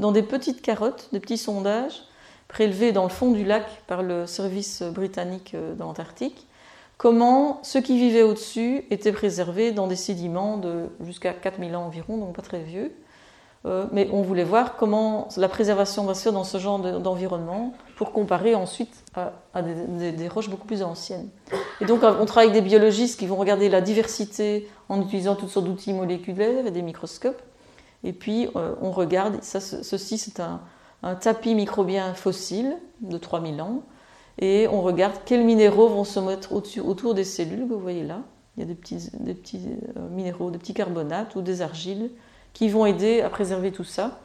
dans des petites carottes, des petits sondages prélevés dans le fond du lac par le service britannique euh, d'Antarctique, comment ceux qui vivaient au-dessus étaient préservés dans des sédiments de jusqu'à 4000 ans environ, donc pas très vieux. Euh, mais on voulait voir comment la préservation va se faire dans ce genre d'environnement pour comparer ensuite à, des, roches beaucoup plus anciennes. Et donc on travaille avec des biologistes qui vont regarder la diversité en utilisant toutes sortes d'outils moléculaires et des microscopes. Et puis euh, on regarde, ceci c'est un, tapis microbien fossile de 3000 ans, et on regarde quels minéraux vont se mettre autour des cellules vous voyez là. Il y a des petits, euh, minéraux, des petits carbonates ou des argiles qui vont aider à préserver tout ça.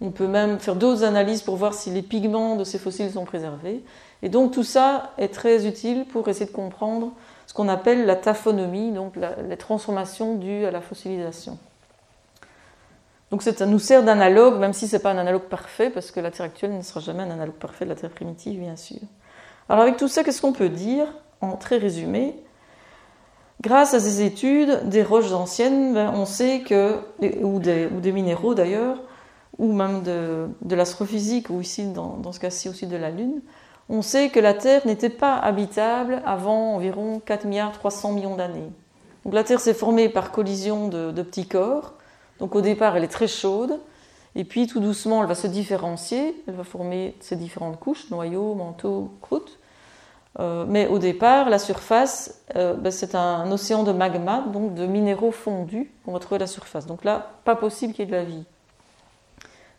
On peut même faire d'autres analyses pour voir si les pigments de ces fossiles sont préservés. Et donc tout ça est très utile pour essayer de comprendre ce qu'on appelle la taphonomie, donc les transformations dues à la fossilisation. Donc ça nous sert d'analogue, même si ce n'est pas un analogue parfait, parce que la Terre actuelle ne sera jamais un analogue parfait de la Terre primitive, bien sûr. Alors avec tout ça, qu'est-ce qu'on peut dire en très résumé Grâce à ces études des roches anciennes, ben, on sait que, ou des, minéraux d'ailleurs, ou même de, l'astrophysique, ou ici dans, ce cas-ci aussi de la Lune, on sait que la Terre n'était pas habitable avant environ 4 milliards 300 millions d'années. Donc la Terre s'est formée par collision de, petits corps. Donc au départ, elle est très chaude. Et puis tout doucement, elle va se différencier. Elle va former ses différentes couches, noyau, manteau, croûte. Euh, mais au départ, la surface, euh, ben, c'est un, océan de magma, donc de minéraux fondus qu'on va trouver à la surface. Donc là, pas possible qu'il y ait de la vie.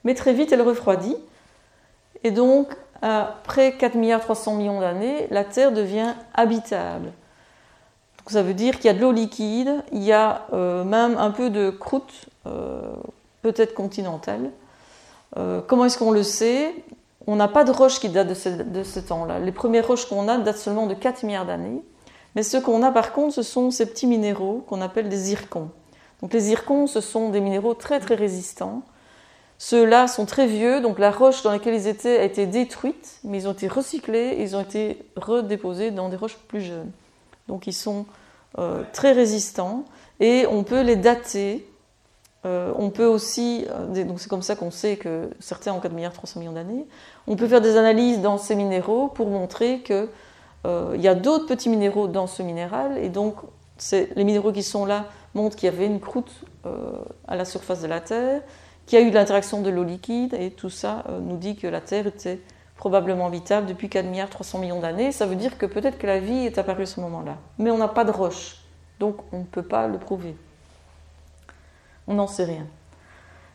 Mais très vite, elle refroidit. Et donc, après 4 milliards 300 millions d'années, la Terre devient habitable. Donc ça veut dire qu'il y a de l'eau liquide, il y a euh, même un peu de croûte, peut-être continentale. comment est-ce qu'on le sait? On n'a pas de roches qui datent de ce, temps-là. Les premières roches qu'on a datent seulement de 4 milliards d'années. Mais ce qu'on a par contre, ce sont ces petits minéraux qu'on appelle des zircons. Donc les zircons, ce sont des minéraux très très résistants. Ceux-là sont très vieux, donc la roche dans laquelle ils étaient a été détruite, mais ils ont été recyclés, ils ont été redéposés dans des roches plus jeunes. Donc ils sont euh, très résistants et on peut les dater euh, on peut aussi, euh, donc c'est comme ça qu'on sait que certains ont 4 milliards 300 millions d'années, on peut faire des analyses dans ces minéraux pour montrer qu'il euh, y a d'autres petits minéraux dans ce minéral, et donc les minéraux qui sont là montrent qu'il y avait une croûte à la surface de la Terre, qu'il y a eu l'interaction de l'eau liquide, et tout ça nous dit que la Terre était probablement habitable depuis 4 milliards 300 millions d'années. Ça veut dire que peut-être que la vie est apparue à ce moment-là. Mais on n'a pas de roche, donc on ne peut pas le prouver. On n'en sait rien.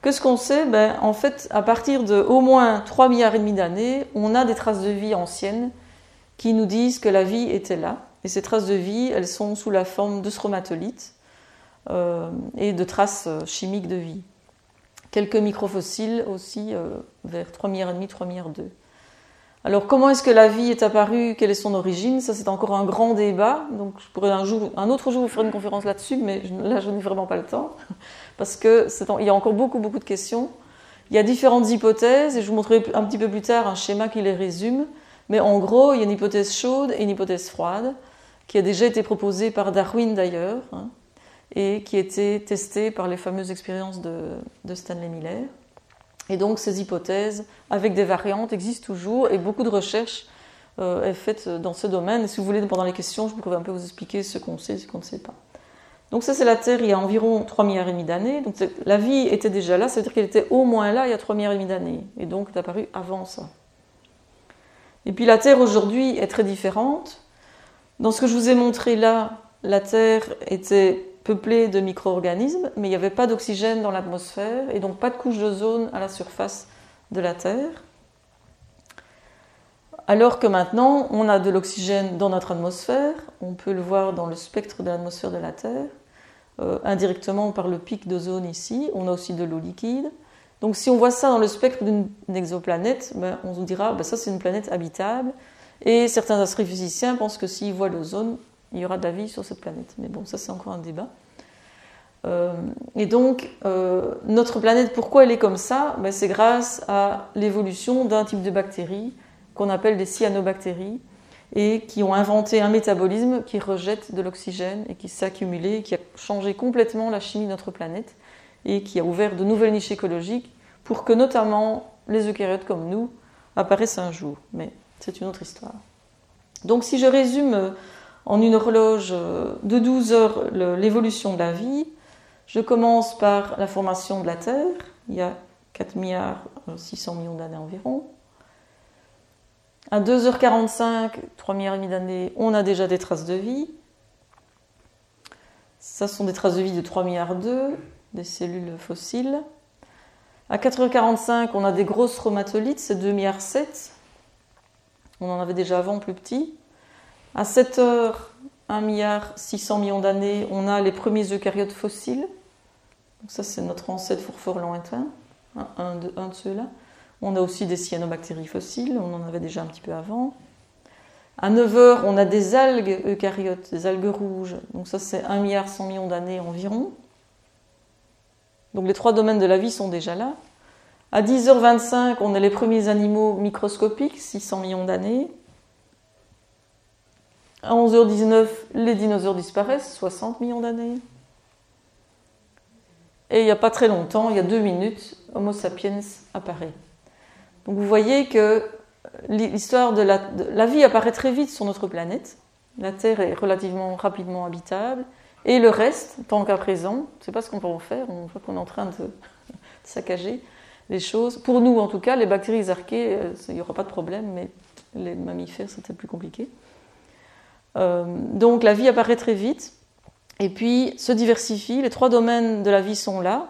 Qu'est-ce qu'on sait ben, En fait, à partir de au moins 3 milliards et demi d'années, on a des traces de vie anciennes qui nous disent que la vie était là. Et ces traces de vie, elles sont sous la forme de stromatolites euh, et de traces euh, chimiques de vie. Quelques microfossiles aussi euh, vers 3 milliards et demi, 3 milliards 2. Alors comment est-ce que la vie est apparue? Quelle est son origine? Ça c'est encore un grand débat. Donc je pourrais un, jour, un autre jour vous faire une conférence là-dessus, mais là je n'ai vraiment pas le temps parce qu'il y a encore beaucoup, beaucoup de questions. Il y a différentes hypothèses, et je vous montrerai un petit peu plus tard un schéma qui les résume. Mais en gros, il y a une hypothèse chaude et une hypothèse froide, qui a déjà été proposée par Darwin d'ailleurs, hein, et qui a été testée par les fameuses expériences de, Stanley Miller. Et donc ces hypothèses, avec des variantes, existent toujours, et beaucoup de recherches euh, est faite dans ce domaine. Et si vous voulez, pendant les questions, je pourrais un peu vous expliquer ce qu'on sait et ce qu'on ne sait pas. Donc ça c'est la Terre il y a environ 3 milliards et demi d'années. Donc la vie était déjà là, ça veut dire qu'elle était au moins là il y a 3 milliards et demi d'années. Et donc est apparue avant ça. Et puis la Terre aujourd'hui est très différente. Dans ce que je vous ai montré là, la Terre était peuplée de micro-organismes, mais il n'y avait pas d'oxygène dans l'atmosphère et donc pas de couche d'ozone à la surface de la Terre. Alors que maintenant, on a de l'oxygène dans notre atmosphère, on peut le voir dans le spectre de l'atmosphère de la Terre, euh, indirectement par le pic d'ozone ici, on a aussi de l'eau liquide. Donc si on voit ça dans le spectre d'une exoplanète, ben, on se dira ben, ça c'est une planète habitable. Et certains astrophysiciens pensent que s'ils voient l'ozone, il y aura de la vie sur cette planète. Mais bon, ça c'est encore un débat. Euh, et donc, euh, notre planète, pourquoi elle est comme ça? Ben, C'est grâce à l'évolution d'un type de bactéries qu'on appelle des cyanobactéries et qui ont inventé un métabolisme qui rejette de l'oxygène et qui s'est accumulé, qui a changé complètement la chimie de notre planète et qui a ouvert de nouvelles niches écologiques pour que notamment les eucaryotes comme nous apparaissent un jour. Mais c'est une autre histoire. Donc si je résume en une horloge de 12 heures l'évolution de la vie, je commence par la formation de la Terre, il y a 4 milliards 600 millions d'années environ. À 2h45, 3 milliards d'années, on a déjà des traces de vie. Ça sont des traces de vie de 3 milliards 2, des cellules fossiles. À 4h45, on a des grosses chromatolites, c'est 2 milliards 7. On en avait déjà avant plus petit. À 7 h 1 milliard 600 millions d'années, on a les premiers eucaryotes fossiles. Donc ça, c'est notre ancêtre fort lointain, un un de ceux-là. On a aussi des cyanobactéries fossiles, on en avait déjà un petit peu avant. À 9 heures, on a des algues eucaryotes, des algues rouges. Donc ça, c'est 1 milliard 100 millions d'années environ. Donc les trois domaines de la vie sont déjà là. À 10h25, on a les premiers animaux microscopiques, 600 millions d'années. À 11h19, les dinosaures disparaissent, 60 millions d'années. Et il n'y a pas très longtemps, il y a deux minutes, Homo sapiens apparaît. Donc vous voyez que l'histoire de la, vie apparaît très vite sur notre planète. La Terre est relativement rapidement habitable. Et le reste, tant qu'à présent, je ne sais pas ce qu'on va en faire, on voit qu'on est en train de saccager les choses. Pour nous, en tout cas, les bactéries archées, euh, il n'y aura pas de problème, mais les mammifères, c'est peut-être plus compliqué. Euh, donc la vie apparaît très vite, et puis se diversifie. Les trois domaines de la vie sont là,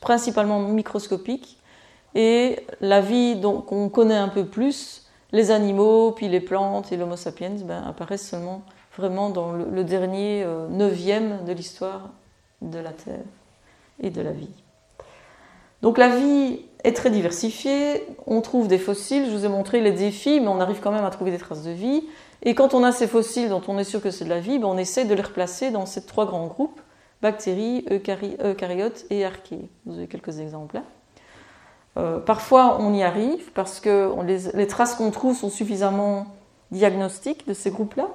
principalement microscopiques, et la vie qu'on connaît un peu plus, les animaux, puis les plantes et l'Homo sapiens, ben, apparaissent seulement vraiment dans le, dernier euh, neuvième de l'histoire de la Terre et de la vie. Donc la vie est très diversifiée, on trouve des fossiles, je vous ai montré les défis, mais on arrive quand même à trouver des traces de vie. Et quand on a ces fossiles dont on est sûr que c'est de la vie, ben, on essaie de les replacer dans ces trois grands groupes, bactéries, eucaryotes et archées. Vous avez quelques exemples là. Euh, parfois, on y arrive parce que les, traces qu'on trouve sont suffisamment diagnostiques de ces groupes-là.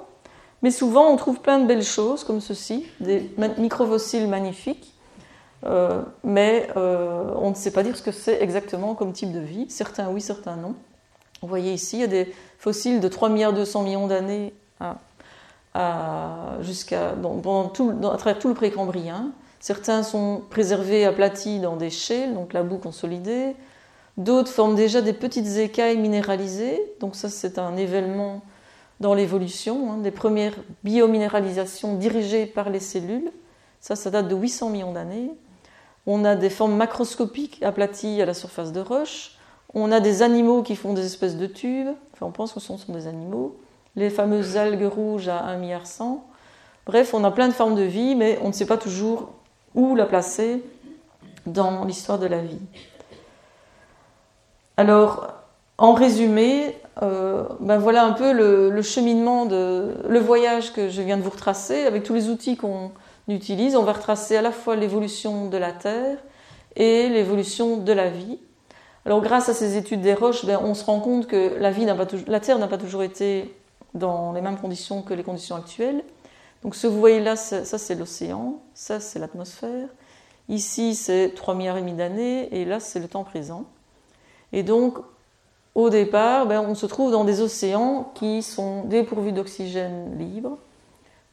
Mais souvent, on trouve plein de belles choses comme ceci, des microfossiles magnifiques. Euh, mais euh, on ne sait pas dire ce que c'est exactement comme type de vie. Certains oui, certains non. Vous voyez ici, il y a des fossiles de 3 milliards 200 millions d'années à, jusqu'à tout, à travers tout le précambrien. Certains sont préservés aplatis dans des shales, donc la boue consolidée. D'autres forment déjà des petites écailles minéralisées, donc ça c'est un événement dans l'évolution, hein, des premières biominéralisations dirigées par les cellules. Ça, ça date de 800 millions d'années. On a des formes macroscopiques aplaties à la surface de roche. On a des animaux qui font des espèces de tubes. Enfin, on pense que ce sont des animaux. Les fameuses algues rouges à 1 milliard 100. Bref, on a plein de formes de vie, mais on ne sait pas toujours où la placer dans l'histoire de la vie. Alors, en résumé, euh, ben voilà un peu le, cheminement, le voyage que je viens de vous retracer avec tous les outils qu'on utilise. On va retracer à la fois l'évolution de la Terre et l'évolution de la vie. Alors, grâce à ces études des roches, ben, on se rend compte que la, la Terre n'a pas toujours été dans les mêmes conditions que les conditions actuelles. Donc, ce que vous voyez là, ça, c'est l'océan, ça c'est l'atmosphère. Ici, c'est 3 milliards et demi d'années, et là, c'est le temps présent. Et donc, au départ, ben, on se trouve dans des océans qui sont dépourvus d'oxygène libre,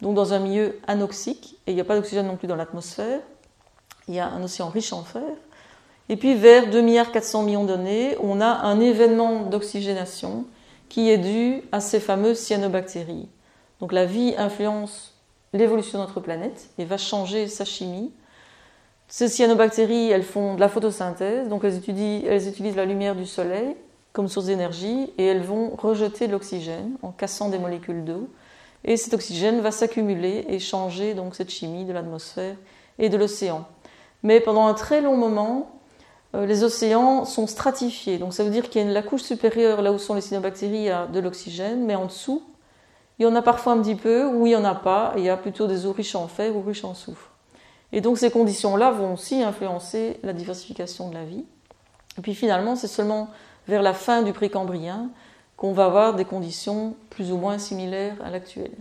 donc dans un milieu anoxique, et il n'y a pas d'oxygène non plus dans l'atmosphère. Il y a un océan riche en fer. Et puis vers 2 milliards 400 millions d'années, on a un événement d'oxygénation qui est dû à ces fameuses cyanobactéries. Donc la vie influence l'évolution de notre planète et va changer sa chimie ces cyanobactéries, elles font de la photosynthèse, donc elles utilisent, la lumière du soleil comme source d'énergie et elles vont rejeter de l'oxygène en cassant des molécules d'eau. Et cet oxygène va s'accumuler et changer donc cette chimie de l'atmosphère et de l'océan. Mais pendant un très long moment, euh, les océans sont stratifiés. Donc ça veut dire qu'il y a la couche supérieure, là où sont les cyanobactéries, a de l'oxygène, mais en dessous, il y en a parfois un petit peu, ou il n'y en a pas, il y a plutôt des eaux riches en fer ou riches en soufre. Et donc ces conditions-là vont aussi influencer la diversification de la vie. Et puis finalement, c'est seulement vers la fin du précambrien qu'on va avoir des conditions plus ou moins similaires à l'actuelle.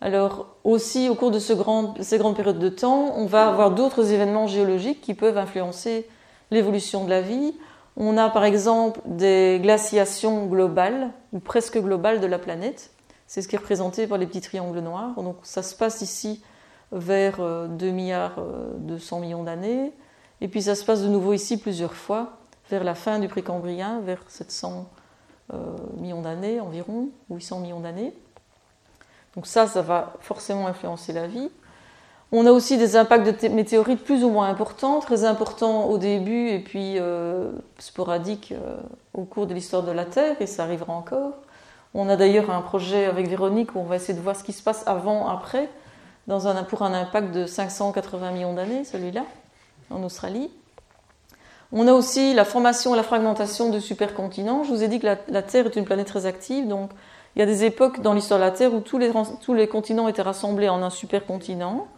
Alors aussi, au cours de ces grandes périodes de temps, on va avoir d'autres événements géologiques qui peuvent influencer l'évolution de la vie. On a par exemple des glaciations globales, ou presque globales de la planète. C'est ce qui est représenté par les petits triangles noirs. Donc ça se passe ici vers 2 euh, milliards 200 euh, millions d'années. Et puis ça se passe de nouveau ici plusieurs fois, vers la fin du Précambrien, vers 700 euh, millions d'années environ, 800 millions d'années. Donc ça, ça va forcément influencer la vie. On a aussi des impacts de météorites plus ou moins importants, très importants au début et puis sporadiques au cours de l'histoire de la Terre, et ça arrivera encore. On a d'ailleurs un projet avec Véronique où on va essayer de voir ce qui se passe avant, après, dans un, pour un impact de 580 millions d'années, celui-là, en Australie. On a aussi la formation et la fragmentation de supercontinents. Je vous ai dit que la, Terre est une planète très active, donc il y a des époques dans l'histoire de la Terre où tous les, tous les continents étaient rassemblés en un supercontinent,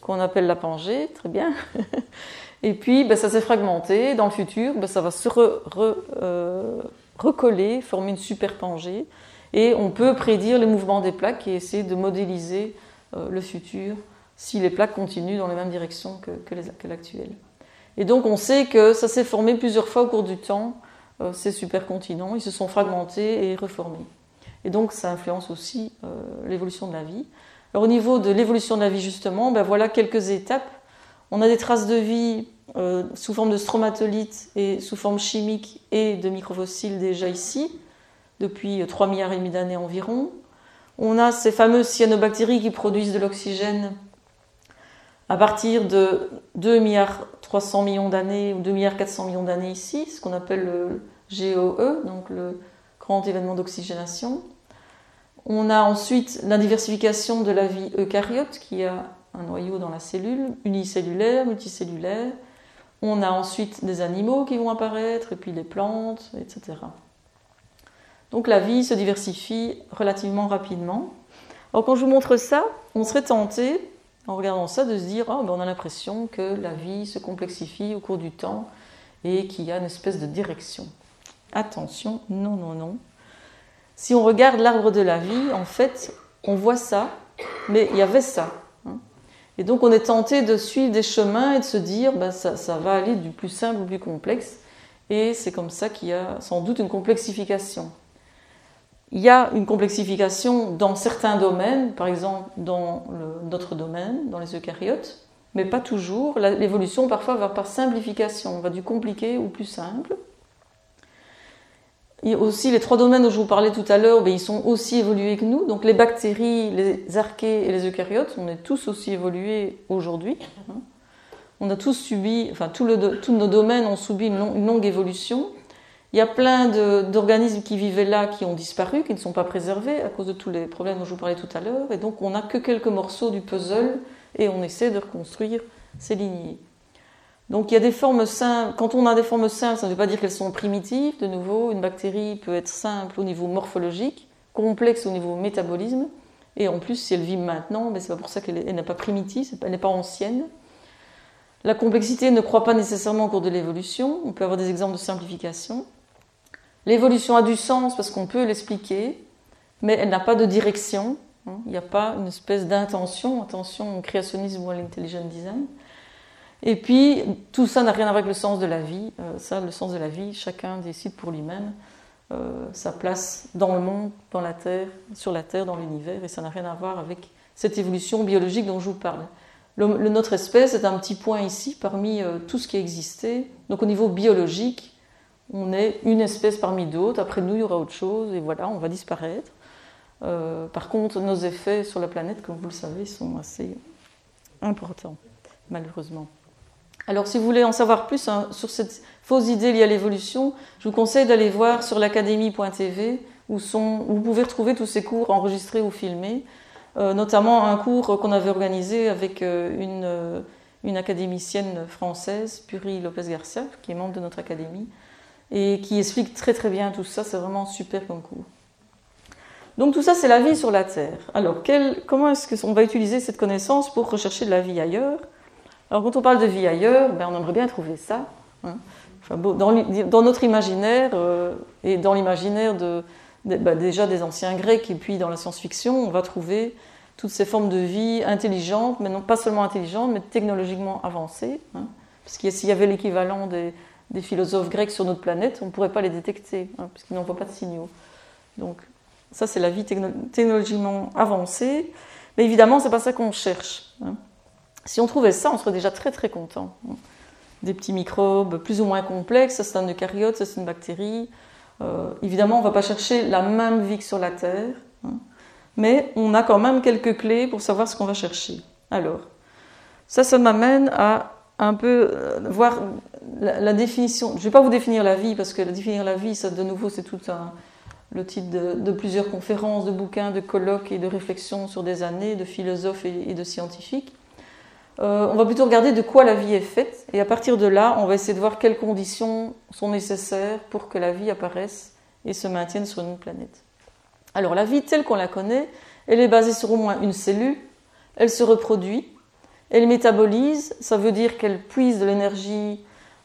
qu'on appelle la Pangée, très bien. Et puis, ben, ça s'est fragmenté. Dans le futur, ben, ça va se euh, recoller, former une super Pangée. Et on peut prédire les mouvements des plaques et essayer de modéliser le futur si les plaques continuent dans les mêmes directions que, que l'actuelle. Et donc on sait que ça s'est formé plusieurs fois au cours du temps, euh, ces supercontinents, ils se sont fragmentés et reformés. Et donc ça influence aussi euh, l'évolution de la vie. Alors, au niveau de l'évolution de la vie, justement, ben voilà quelques étapes. On a des traces de vie euh, sous forme de stromatolites et sous forme chimique et de microfossiles déjà ici, depuis 3 milliards et demi d'années environ. On a ces fameuses cyanobactéries qui produisent de l'oxygène à partir de 2 milliards 300 millions d'années ou 2 milliards 400 millions d'années ici, ce qu'on appelle le GOE, donc le grand événement d'oxygénation. On a ensuite la diversification de la vie eucaryote qui a un noyau dans la cellule, unicellulaire, multicellulaire. On a ensuite des animaux qui vont apparaître, et puis les plantes, etc. Donc la vie se diversifie relativement rapidement. Alors quand je vous montre ça, on serait tenté en regardant ça, de se dire oh, on a l'impression que la vie se complexifie au cours du temps et qu'il y a une espèce de direction. Attention, non, non, non. Si on regarde l'arbre de la vie, en fait, on voit ça, mais il y avait ça. Hein. Et donc on est tenté de suivre des chemins et de se dire ben, ça va aller du plus simple au plus complexe. Et c'est comme ça qu'il y a sans doute une complexification. Il y a une complexification dans certains domaines, par exemple dans notre domaine, dans les eucaryotes, mais pas toujours. L'évolution parfois va par simplification, on va du compliqué au plus simple. Il y a aussi les trois domaines dont je vous parlais tout à l'heure, ben, ils sont aussi évolués que nous. Donc les bactéries, les archées et les eucaryotes, on est tous aussi évolués aujourd'hui. On a tous subi, enfin tous nos domaines ont subi une longue évolution. Il y a plein d'organismes qui vivaient là qui ont disparu, qui ne sont pas préservés à cause de tous les problèmes dont je vous parlais tout à l'heure. Et donc on n'a que quelques morceaux du puzzle et on essaie de reconstruire ces lignées. Donc il y a des formes simples. Quand on a des formes simples, ça ne veut pas dire qu'elles sont primitives. De nouveau, une bactérie peut être simple au niveau morphologique, complexe au niveau métabolisme. Et en plus, si elle vit maintenant, ben, c'est pas pour ça qu'elle n'est pas primitive, elle n'est pas ancienne. La complexité ne croît pas nécessairement au cours de l'évolution. On peut avoir des exemples de simplification. L'évolution a du sens parce qu'on peut l'expliquer, mais elle n'a pas de direction. Hein. Il n'y a pas une espèce d'intention, attention au créationnisme ou à l'intelligent design. Et puis, tout ça n'a rien à voir avec le sens de la vie. Euh, ça, le sens de la vie, chacun décide pour lui-même euh, sa place dans le monde, dans la Terre, sur la Terre, dans l'univers, et ça n'a rien à voir avec cette évolution biologique dont je vous parle. notre espèce est un petit point ici parmi euh, tout ce qui existait. Donc au niveau biologique, on est une espèce parmi d'autres, après nous il y aura autre chose, et voilà, on va disparaître. Euh, par contre, nos effets sur la planète, comme vous le savez, sont assez importants, malheureusement. Alors, si vous voulez en savoir plus hein, sur cette fausse idée liée à l'évolution, je vous conseille d'aller voir sur l'académie.tv où, où, vous pouvez retrouver tous ces cours enregistrés ou filmés, euh, notamment un cours qu'on avait organisé avec euh, une, une académicienne française, Puri Lopez Garcia, qui est membre de notre académie, et qui explique très très bien tout ça. C'est vraiment super comme cours. Donc tout ça, c'est la vie sur la Terre. Alors, comment est-ce qu'on va utiliser cette connaissance pour rechercher de la vie ailleurs? Alors, quand on parle de vie ailleurs, ben, on aimerait bien trouver ça. Hein. dans, notre imaginaire euh, et dans l'imaginaire ben, déjà des anciens Grecs et puis dans la science-fiction, on va trouver toutes ces formes de vie intelligentes, mais non pas seulement intelligentes, mais technologiquement avancées. Hein. parce que s'il y avait l'équivalent des, des philosophes grecs sur notre planète, on ne pourrait pas les détecter, hein, puisqu'ils n'envoient pas de signaux. Donc, ça, c'est la vie technologiquement avancée. Mais évidemment, ce n'est pas ça qu'on cherche. Hein. Si on trouvait ça, on serait déjà très très content. Hein. Des petits microbes plus ou moins complexes, ça c'est un eucaryote, ça c'est une bactérie. Euh, évidemment, on ne va pas chercher la même vie que sur la Terre, mais on a quand même quelques clés pour savoir ce qu'on va chercher. Alors, ça, ça m'amène à un peu euh, voir la, définition. Je ne vais pas vous définir la vie, parce que définir la vie, ça de nouveau, c'est tout le titre de, plusieurs conférences, de bouquins, de colloques et de réflexions sur des années, de philosophes et, de scientifiques. Euh, on va plutôt regarder de quoi la vie est faite, et à partir de là, on va essayer de voir quelles conditions sont nécessaires pour que la vie apparaisse et se maintienne sur une planète. Alors la vie telle qu'on la connaît, elle est basée sur au moins une cellule, elle se reproduit, elle métabolise, ça veut dire qu'elle puise de l'énergie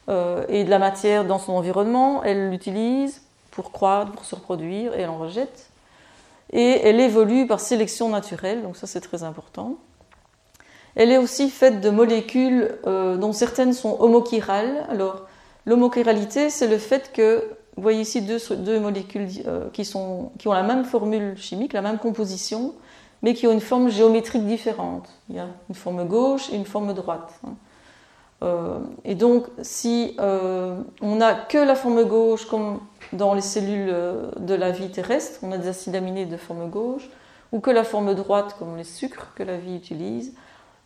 euh, et de la matière dans son environnement, elle l'utilise pour croître, pour se reproduire, et elle en rejette. Et elle évolue par sélection naturelle, donc ça c'est très important. Elle est aussi faite de molécules euh, dont certaines sont homochirales. Alors, l'homochiralité, c'est le fait que, vous voyez ici deux, molécules euh, qui ont la même formule chimique, la même composition, mais qui ont une forme géométrique différente. Il y a une forme gauche et une forme droite. Hein. Euh, et donc, si euh, on n'a que la forme gauche, comme dans les cellules euh, de la vie terrestre, on a des acides aminés de forme gauche, ou que la forme droite, comme les sucres que la vie utilise,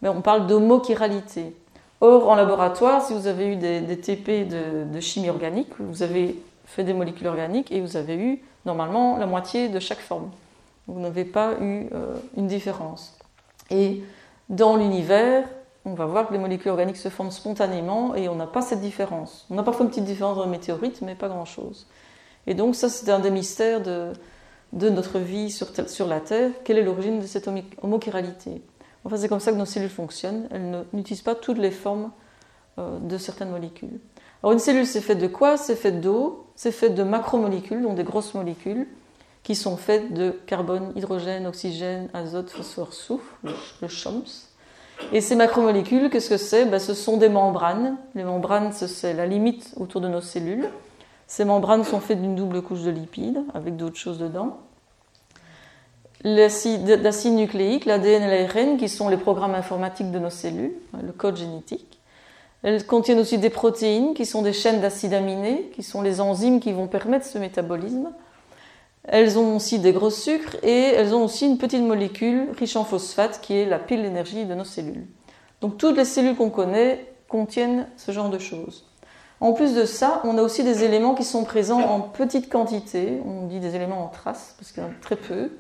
mais on parle d'homochiralité. Or, en laboratoire, si vous avez eu des, TP de, chimie organique, vous avez fait des molécules organiques et vous avez eu normalement la moitié de chaque forme. Vous n'avez pas eu une différence. Et dans l'univers, on va voir que les molécules organiques se forment spontanément et on n'a pas cette différence. On a parfois une petite différence dans les météorites, mais pas grand-chose. Et donc ça, c'est un des mystères de, notre vie sur, la Terre. Quelle est l'origine de cette homochiralité Enfin, c'est comme ça que nos cellules fonctionnent. Elles n'utilisent pas toutes les formes euh, de certaines molécules. Alors une cellule, c'est fait de quoi? C'est fait d'eau, c'est fait de macromolécules, donc des grosses molécules, qui sont faites de carbone, hydrogène, oxygène, azote, phosphore, soufre, le, CHOMS. Et ces macromolécules, qu'est-ce que c'est? Ben, Ce sont des membranes. Les membranes, c'est la limite autour de nos cellules. Ces membranes sont faites d'une double couche de lipides, avec d'autres choses dedans. L'acide nucléique, l'ADN et l'ARN, qui sont les programmes informatiques de nos cellules, le code génétique. Elles contiennent aussi des protéines, qui sont des chaînes d'acides aminés, qui sont les enzymes qui vont permettre ce métabolisme. Elles ont aussi des gros sucres et elles ont aussi une petite molécule riche en phosphate qui est la pile d'énergie de nos cellules. Donc toutes les cellules qu'on connaît contiennent ce genre de choses. En plus de ça, on a aussi des éléments qui sont présents en petite quantité. On dit des éléments en traces parce qu'il y en a très peu.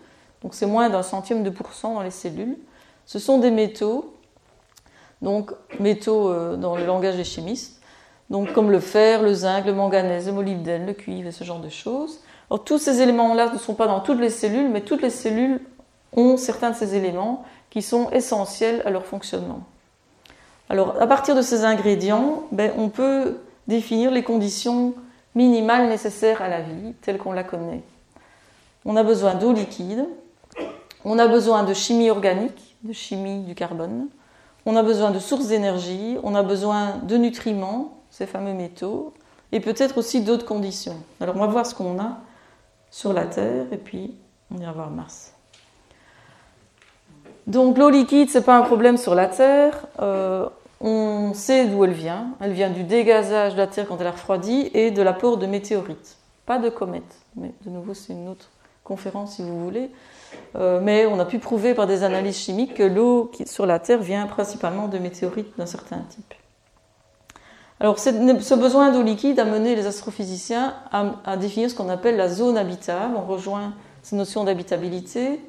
Donc c'est moins d'un centième de pourcent dans les cellules. Ce sont des métaux, donc métaux euh, dans le langage des chimistes, donc comme le fer, le zinc, le manganèse, le molybdène, le cuivre et ce genre de choses tous ces éléments-là ne sont pas dans toutes les cellules, mais toutes les cellules ont certains de ces éléments qui sont essentiels à leur fonctionnement. Alors, à partir de ces ingrédients, ben, on peut définir les conditions minimales nécessaires à la vie, telle qu'on la connaît. On a besoin d'eau liquide, on a besoin de chimie organique, de chimie du carbone, on a besoin de sources d'énergie, on a besoin de nutriments, ces fameux métaux, et peut-être aussi d'autres conditions. Alors, on va voir ce qu'on a sur la Terre et puis on ira voir Mars. Donc l'eau liquide, c'est pas un problème sur la Terre. Euh, on sait d'où elle vient. Elle vient du dégazage de la Terre quand elle a refroidi et de l'apport de météorites. Pas de comètes. Mais de nouveau, c'est une autre conférence si vous voulez. Euh, mais on a pu prouver par des analyses chimiques que l'eau sur la Terre vient principalement de météorites d'un certain type. Alors ce besoin d'eau liquide a mené les astrophysiciens à, définir ce qu'on appelle la zone habitable. On rejoint ces notions d'habitabilité.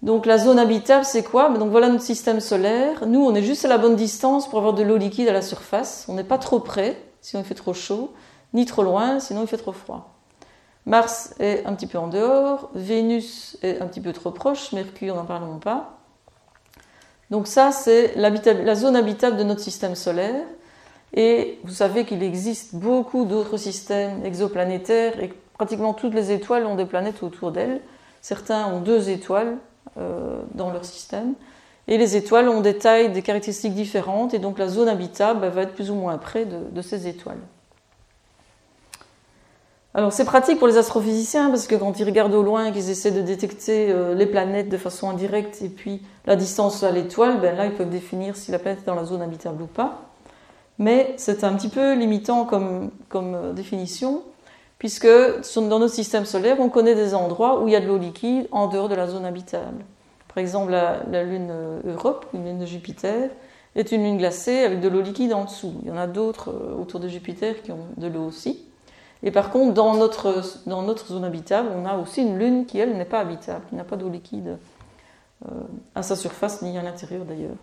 Donc la zone habitable, c'est quoi? Donc voilà notre système solaire. Nous, on est juste à la bonne distance pour avoir de l'eau liquide à la surface. On n'est pas trop près, sinon il fait trop chaud, ni trop loin, sinon il fait trop froid. Mars est un petit peu en dehors, Vénus est un petit peu trop proche, Mercure, n'en parlons pas. Donc ça, c'est la zone habitable de notre système solaire. Et vous savez qu'il existe beaucoup d'autres systèmes exoplanétaires et pratiquement toutes les étoiles ont des planètes autour d'elles. Certains ont deux étoiles euh, dans leur système. Et les étoiles ont des tailles, des caractéristiques différentes, et donc la zone habitable va être plus ou moins près de, ces étoiles. Alors c'est pratique pour les astrophysiciens parce que quand ils regardent au loin, qu'ils essaient de détecter euh, les planètes de façon indirecte et puis la distance à l'étoile, ben là ils peuvent définir si la planète est dans la zone habitable ou pas mais c'est un petit peu limitant comme, euh, définition, puisque dans notre système solaire, on connaît des endroits où il y a de l'eau liquide en dehors de la zone habitable. Par exemple, la, lune euh, Europe, une lune de Jupiter, est une lune glacée avec de l'eau liquide en dessous. Il y en a d'autres euh, autour de Jupiter qui ont de l'eau aussi. Et par contre, dans notre, dans notre zone habitable, on a aussi une lune qui, elle, n'est pas habitable, qui n'a pas d'eau liquide à sa surface ni à l'intérieur d'ailleurs.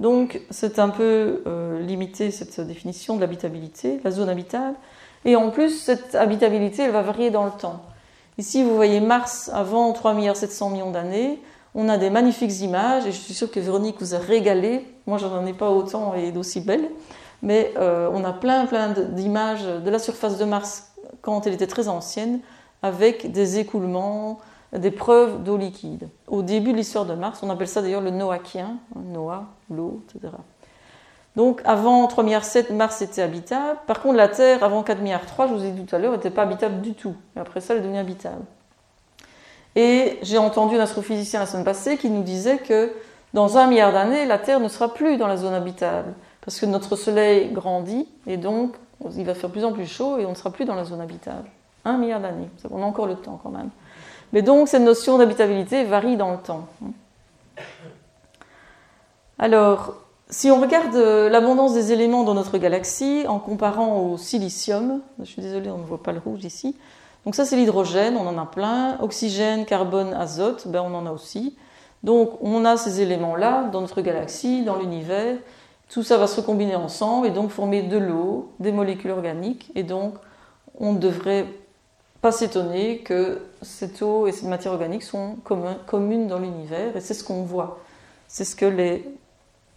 Donc c'est un peu euh, limité cette définition de l'habitabilité, la zone habitable. Et en plus, cette habitabilité, elle va varier dans le temps. Ici, vous voyez Mars avant 3 700 millions d'années. On a des magnifiques images et je suis sûre que Véronique vous a régalé. Moi, je n'en ai pas autant et d'aussi belles. Mais euh, on a plein, plein d'images de la surface de Mars quand elle était très ancienne avec des écoulements, des preuves d'eau liquide. Au début de l'histoire de Mars, on appelle ça d'ailleurs le Noachien, hein, Noah, l'eau, etc. Donc avant 3 milliards 7, Mars était habitable. Par contre, la Terre, avant 4 milliards 3, je vous ai dit tout à l'heure, n'était pas habitable du tout. Et après ça, elle est devenue habitable. Et j'ai entendu un astrophysicien la semaine passée qui nous disait que dans un milliard d'années, la Terre ne sera plus dans la zone habitable, parce que notre Soleil grandit, et donc il va faire de plus en plus chaud, et on ne sera plus dans la zone habitable. Un milliard d'années, on a encore le temps quand même. Mais donc cette notion d'habitabilité varie dans le temps. Alors, si on regarde euh, l'abondance des éléments dans notre galaxie en comparant au silicium, je suis désolée, on ne voit pas le rouge ici. Donc ça c'est l'hydrogène, on en a plein. Oxygène, carbone, azote, ben on en a aussi. Donc on a ces éléments-là dans notre galaxie, dans l'univers. Tout ça va se recombiner ensemble et donc former de l'eau, des molécules organiques. Et donc on devrait pas s'étonner que cette eau et cette matière organique sont communes dans l'univers. Et c'est ce qu'on voit. C'est ce que les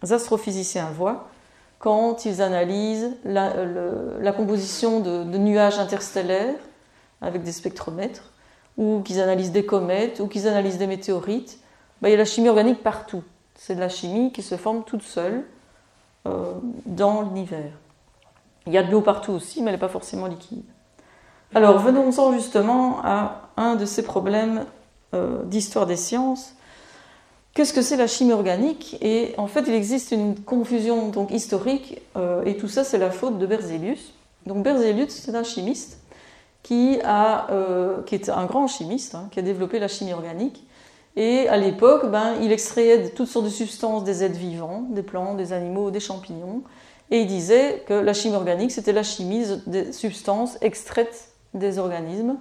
astrophysiciens voient quand ils analysent la, composition de, nuages interstellaires avec des spectromètres, ou qu'ils analysent des comètes, ou qu'ils analysent des météorites. Ben, il y a la chimie organique partout. C'est de la chimie qui se forme toute seule euh, dans l'univers. Il y a de l'eau partout aussi, mais elle n'est pas forcément liquide. Alors venons-en justement à un de ces problèmes euh, d'histoire des sciences Qu'est-ce que c'est la chimie organique? Et en fait, il existe une confusion donc historique, euh, et tout ça, c'est la faute de Berzelius. Donc Berzelius, c'est un chimiste qui, euh, est un grand chimiste, hein, qui a développé la chimie organique. Et à l'époque, ben, il extrayait toutes sortes de substances des êtres vivants, des plantes, des animaux, des champignons. Et il disait que la chimie organique, c'était la chimie des substances extraites des organismes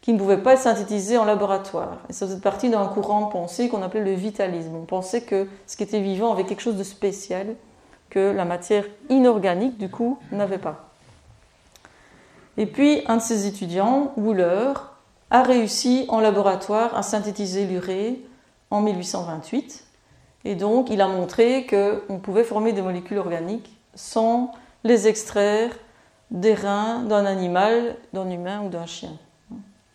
qui ne pouvaient pas être synthétisés en laboratoire. Et ça faisait partie d'un courant de pensée qu'on appelait le vitalisme. On pensait que ce qui était vivant avait quelque chose de spécial que la matière inorganique, du coup, n'avait pas. Et puis, un de ses étudiants, Wooler, a réussi en laboratoire à synthétiser l'urée en 1828. Et donc, il a montré qu'on pouvait former des molécules organiques sans les extraire des reins d'un animal, d'un humain ou d'un chien.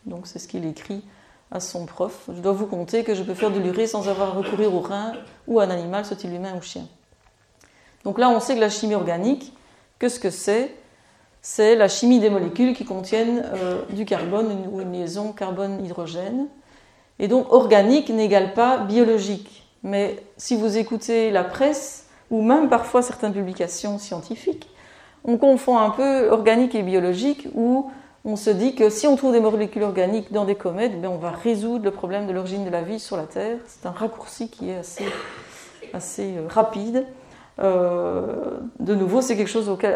Donc c'est ce qu'il écrit à son prof. Je dois vous compter que je peux faire de l'urée sans avoir à recourir au rein ou à un animal, soit-il humain ou chien. Donc là, on sait que la chimie organique, qu'est-ce que c'est? C'est la chimie des molécules qui contiennent euh, du carbone ou une liaison carbone-hydrogène. Et donc organique n'égale pas biologique. Mais si vous écoutez la presse, ou même parfois certaines publications scientifiques, on confond un peu organique et biologique, où on se dit que si on trouve des molécules organiques dans des comètes, ben on va résoudre le problème de l'origine de la vie sur la Terre. C'est un raccourci qui est assez, assez euh, rapide. Euh, de nouveau, c'est quelque chose auquel,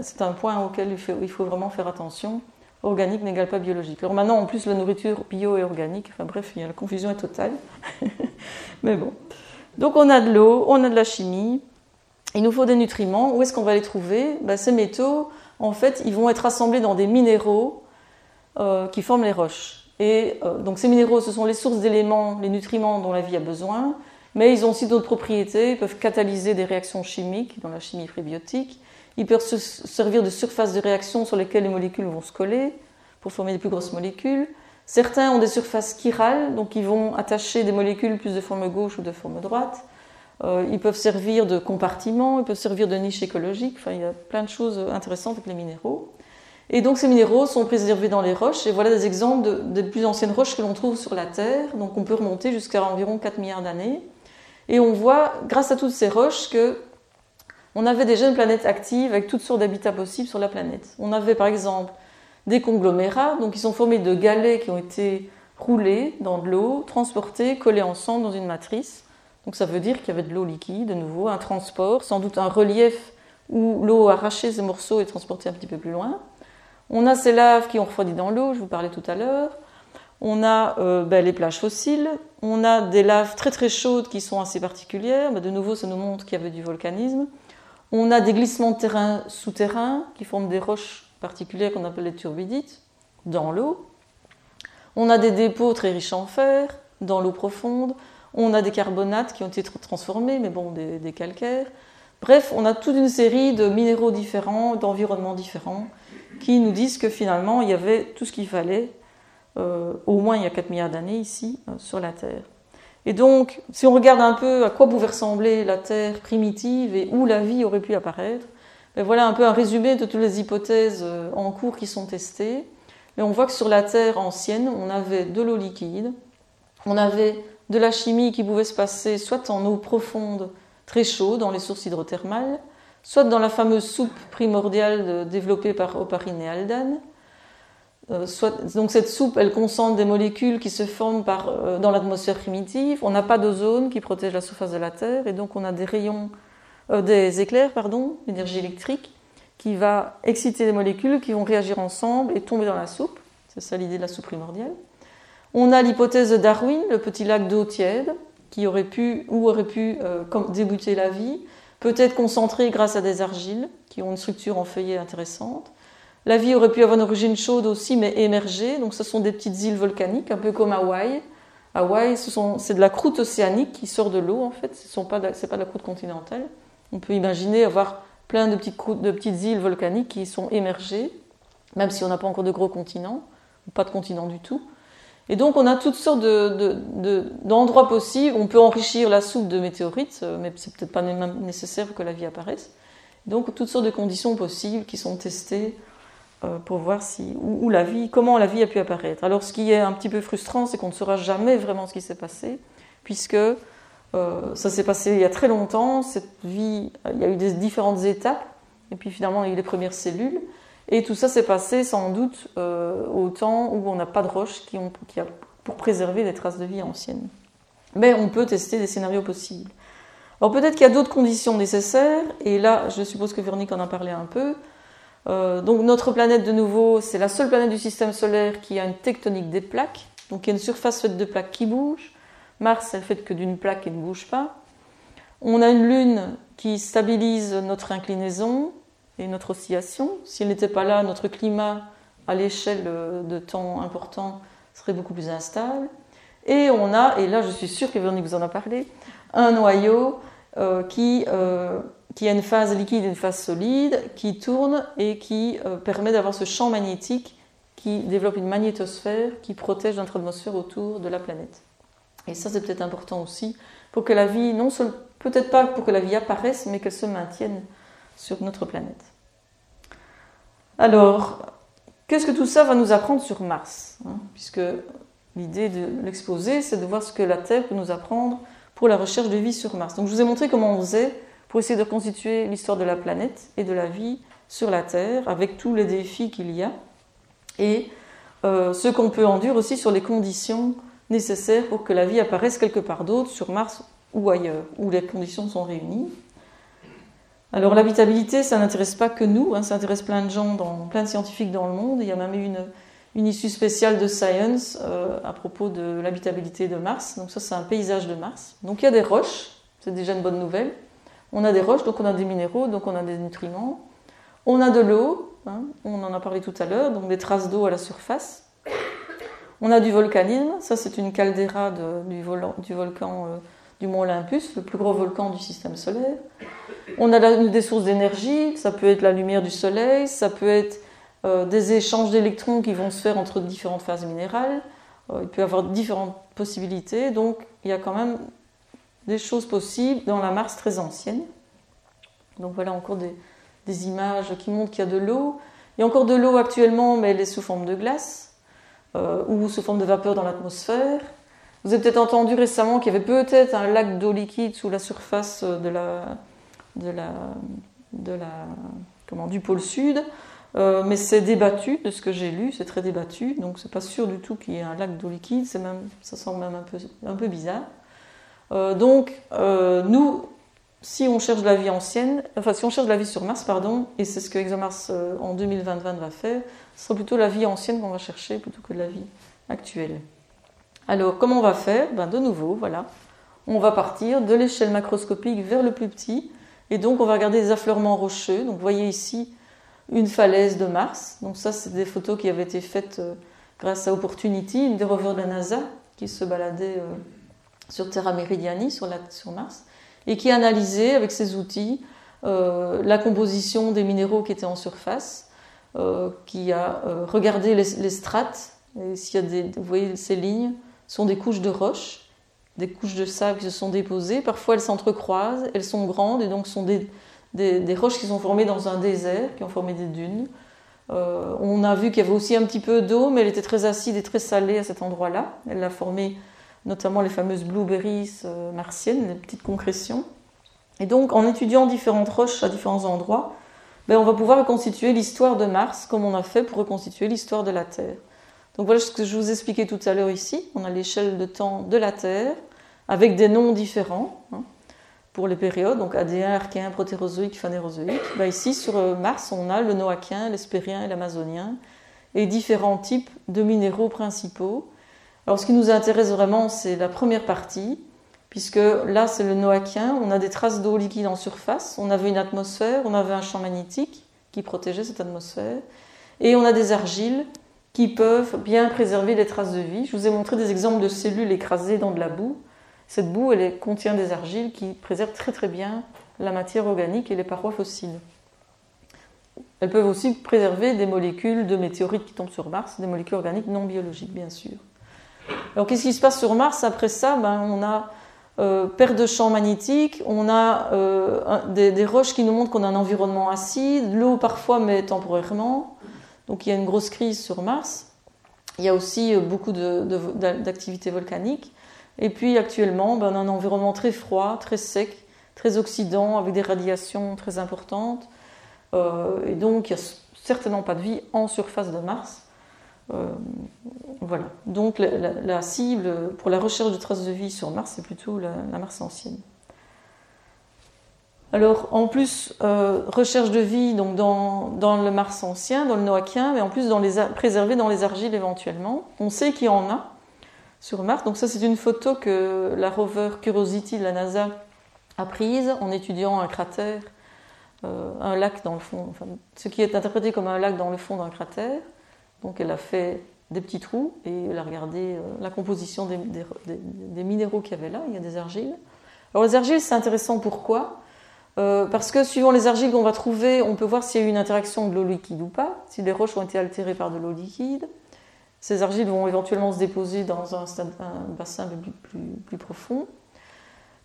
c'est un point auquel il faut, vraiment faire attention. Organique n'égale pas biologique. Alors maintenant, en plus, la nourriture bio et organique. Enfin bref, la confusion est totale. Mais bon. Donc on a de l'eau, on a de la chimie. Il nous faut des nutriments. Où est-ce qu'on va les trouver? Ben, Ces métaux, en fait, ils vont être assemblés dans des minéraux euh, qui forment les roches. Et euh, donc ces minéraux, ce sont les sources d'éléments, les nutriments dont la vie a besoin, mais ils ont aussi d'autres propriétés. Ils peuvent catalyser des réactions chimiques dans la chimie prébiotique. Ils peuvent se servir de surfaces de réaction sur lesquelles les molécules vont se coller pour former des plus grosses molécules. Certains ont des surfaces chirales, donc ils vont attacher des molécules plus de forme gauche ou de forme droite. Euh, ils peuvent servir de compartiment, ils peuvent servir de niche écologique. Enfin, il y a plein de choses intéressantes avec les minéraux. Et donc ces minéraux sont préservés dans les roches. Et voilà des exemples des plus anciennes roches que l'on trouve sur la Terre. Donc on peut remonter jusqu'à environ 4 milliards d'années. Et on voit, grâce à toutes ces roches, que on avait déjà une planète active avec toutes sortes d'habitats possibles sur la planète. On avait par exemple des conglomérats, donc qui sont formés de galets qui ont été roulés dans de l'eau, transportés, collés ensemble dans une matrice. Donc ça veut dire qu'il y avait de l'eau liquide, de nouveau, un transport, sans doute un relief où l'eau arrachait ces morceaux et transportée un petit peu plus loin. On a ces laves qui ont refroidi dans l'eau, je vous parlais tout à l'heure. On a euh, ben, les plages fossiles. On a des laves très très chaudes qui sont assez particulières. Ben, de nouveau, ça nous montre qu'il y avait du volcanisme. On a des glissements de terrain souterrains qui forment des roches particulières qu'on appelle les turbidites dans l'eau. On a des dépôts très riches en fer dans l'eau profonde. On a des carbonates qui ont été transformés, mais bon, des, calcaires. Bref, on a toute une série de minéraux différents, d'environnements différents, qui nous disent que finalement, il y avait tout ce qu'il fallait, euh, au moins il y a 4 milliards d'années ici, euh, sur la Terre. Et donc, si on regarde un peu à quoi pouvait ressembler la Terre primitive et où la vie aurait pu apparaître, ben voilà un peu un résumé de toutes les hypothèses euh, en cours qui sont testées. Mais on voit que sur la Terre ancienne, on avait de l'eau liquide, On avait de la chimie qui pouvait se passer soit en eau profonde, très chaude, dans les sources hydrothermales, soit dans la fameuse soupe primordiale développée par Oparine et Aldan. Euh, donc cette soupe, elle concentre des molécules qui se forment euh, dans l'atmosphère primitive. On n'a pas d'ozone qui protège la surface de la Terre, et donc on a des rayons, euh, des éclairs, pardon, d'énergie électrique, qui va exciter les molécules, qui vont réagir ensemble et tomber dans la soupe. C'est ça l'idée de la soupe primordiale. On a l'hypothèse de Darwin, le petit lac d'eau tiède, qui aurait pu ou aurait pu débuter la vie, peut-être concentré grâce à des argiles qui ont une structure en feuillet intéressante. La vie aurait pu avoir une origine chaude aussi, mais émergée. Donc, ce sont des petites îles volcaniques, un peu comme Hawaï. Hawaï, c'est de la croûte océanique qui sort de l'eau, en fait. Ce n'est pas, de la croûte continentale. On peut imaginer avoir plein de petites, de petites îles volcaniques qui sont émergées, même si on n'a pas encore de gros continents, ou pas de continent du tout. Et donc, on a toutes sortes d'endroits de, possibles. On peut enrichir la soupe de météorites, euh, mais c'est peut-être pas nécessaire que la vie apparaisse. Donc, toutes sortes de conditions possibles qui sont testées euh, pour voir si, où, la vie, comment la vie a pu apparaître. Alors ce qui est un petit peu frustrant, c'est qu'on ne saura jamais vraiment ce qui s'est passé, puisque euh, ça s'est passé il y a très longtemps, cette vie, il y a eu des différentes étapes, et puis finalement il y a eu les premières cellules, et tout ça s'est passé sans doute euh, au temps où on n'a pas de roches qui ont, pour préserver des traces de vie anciennes. Mais on peut tester des scénarios possibles. Alors peut-être qu'il y a d'autres conditions nécessaires, et là je suppose que Véronique en a parlé un peu, euh, donc notre planète, de nouveau, c'est la seule planète du système solaire qui a une tectonique des plaques. Donc il y a une surface faite de plaques qui bougent. Mars, elle fait que d'une plaque qui ne bouge pas. On a une Lune qui stabilise notre inclinaison et notre oscillation. Si elle n'était pas là, notre climat à l'échelle de temps important serait beaucoup plus instable. Et on a, et là je suis sûre que Véronique vous en a parlé, un noyau euh, qui euh, qui a une phase liquide et une phase solide, qui tourne et qui euh, permet d'avoir ce champ magnétique qui développe une magnétosphère qui protège notre atmosphère autour de la planète. Et ça, c'est peut-être important aussi pour que la vie, non seulement, peut-être pas pour que la vie apparaisse, mais qu'elle se maintienne sur notre planète. Alors, qu'est-ce que tout ça va nous apprendre sur Mars hein, Puisque l'idée de l'exposer, c'est de voir ce que la Terre peut nous apprendre pour la recherche de vie sur Mars. Donc, je vous ai montré comment on faisait pour essayer de constituer l'histoire de la planète et de la vie sur la Terre, avec tous les défis qu'il y a, et euh, ce qu'on peut en dire aussi sur les conditions nécessaires pour que la vie apparaisse quelque part d'autre, sur Mars ou ailleurs, où les conditions sont réunies. Alors l'habitabilité, ça n'intéresse pas que nous, hein, ça intéresse plein de gens, dans, plein de scientifiques dans le monde. Il y a même eu une, issue spéciale de Science euh, à propos de l'habitabilité de Mars. Donc ça, c'est un paysage de Mars. Donc il y a des roches, c'est déjà une bonne nouvelle. On a des roches, donc on a des minéraux, donc on a des nutriments. On a de l'eau, hein, on en a parlé tout à l'heure, donc des traces d'eau à la surface. On a du volcanisme, ça c'est une caldeira du, volcan euh, du mont Olympus, le plus gros volcan du système solaire. On a des sources d'énergie, ça peut être la lumière du soleil, ça peut être euh, des échanges d'électrons qui vont se faire entre différentes phases minérales. Euh, il peut y avoir différentes possibilités, donc il y a quand même des choses possibles dans la Mars très ancienne. Donc voilà encore des, images qui montrent qu'il y a de l'eau. Il y a encore de l'eau actuellement, mais elle est sous forme de glace euh, ou sous forme de vapeur dans l'atmosphère. Vous avez peut-être entendu récemment qu'il y avait peut-être un lac d'eau liquide sous la surface de la, de la, de du pôle sud. Euh, mais c'est débattu de ce que j'ai lu, c'est très débattu, donc c'est pas sûr du tout qu'il y ait un lac d'eau liquide, c'est même, ça semble même un peu, bizarre. Euh, donc, euh, nous, si on cherche la vie ancienne, enfin, si on cherche la vie sur Mars, pardon, et c'est ce que ExoMars en 2020 va faire, ce sera plutôt la vie ancienne qu'on va chercher plutôt que la vie actuelle. Alors, comment on va faire? Ben, De nouveau, voilà. On va partir de l'échelle macroscopique vers le plus petit, et donc on va regarder des affleurements rocheux. Donc, vous voyez ici une falaise de Mars. Donc, ça, c'est des photos qui avaient été faites grâce à Opportunity, une des rovers de la NASA qui se baladait sur Terra Meridiani, sur, Mars, et qui a analysé avec ses outils euh, la composition des minéraux qui étaient en surface, euh, qui a euh, regardé les, strates. Et vous voyez ces lignes, sont des couches de roches, des couches de sable qui se sont déposées. Parfois elles s'entrecroisent, elles sont grandes et donc sont des, des, roches qui sont formées dans un désert, qui ont formé des dunes. on a vu qu'il y avait aussi un petit peu d'eau, mais elle était très acide et très salée à cet endroit-là. Elle l'a formée notamment les fameuses blueberries euh, martiennes, les petites concrétions. Et donc, en étudiant différentes roches à différents endroits, ben, on va pouvoir reconstituer l'histoire de Mars comme on a fait pour reconstituer l'histoire de la Terre. Donc voilà ce que je vous expliquais tout à l'heure ici. On a l'échelle de temps de la Terre avec des noms différents hein, pour les périodes, donc Adéen, Archéen, Protérozoïque, Phanérozoïque. Ben, ici, sur euh, Mars, on a le Noachien, l'Hespérien et l'Amazonien et différents types de minéraux principaux. Alors ce qui nous intéresse vraiment, c'est la première partie, puisque là c'est le Noachien, on a des traces d'eau liquide en surface, on avait une atmosphère, on avait un champ magnétique qui protégeait cette atmosphère, et on a des argiles qui peuvent bien préserver les traces de vie. Je vous ai montré des exemples de cellules écrasées dans de la boue. Cette boue, elle contient des argiles qui préservent très très bien la matière organique et les parois fossiles. Elles peuvent aussi préserver des molécules de météorites qui tombent sur Mars, des molécules organiques non biologiques, bien sûr. Alors, qu'est-ce qui se passe sur Mars Après ça, ben, on a euh, perte de champ magnétique, on a euh, des, roches qui nous montrent qu'on a un environnement acide, l'eau parfois, mais temporairement. Donc, il y a une grosse crise sur Mars. Il y a aussi euh, beaucoup d'activités volcaniques. Et puis, actuellement, ben, on a un environnement très froid, très sec, très oxydant, avec des radiations très importantes. Euh, et donc, il n'y a certainement pas de vie en surface de Mars. Euh, voilà. Donc, la, cible pour la recherche de traces de vie sur Mars, c'est plutôt la, Mars ancienne. Alors, en plus, euh, recherche de vie donc dans, dans, le Mars ancien, dans le Noachien, mais en plus dans dans les argiles éventuellement. On sait qu'il y en a sur Mars. Donc, ça, c'est une photo que la rover Curiosity de la NASA a prise en étudiant un cratère euh, un lac dans le fond, ce qui est interprété comme un lac dans le fond d'un cratère. Donc elle a fait des petits trous et elle a regardé euh, la composition des, minéraux qu'il y avait là. Il y a des argiles. Alors les argiles, c'est intéressant pourquoi? Euh, Parce que suivant les argiles qu'on va trouver, on peut voir s'il y a eu une interaction de l'eau liquide ou pas, si les roches ont été altérées par de l'eau liquide. Ces argiles vont éventuellement se déposer dans un, bassin plus profond.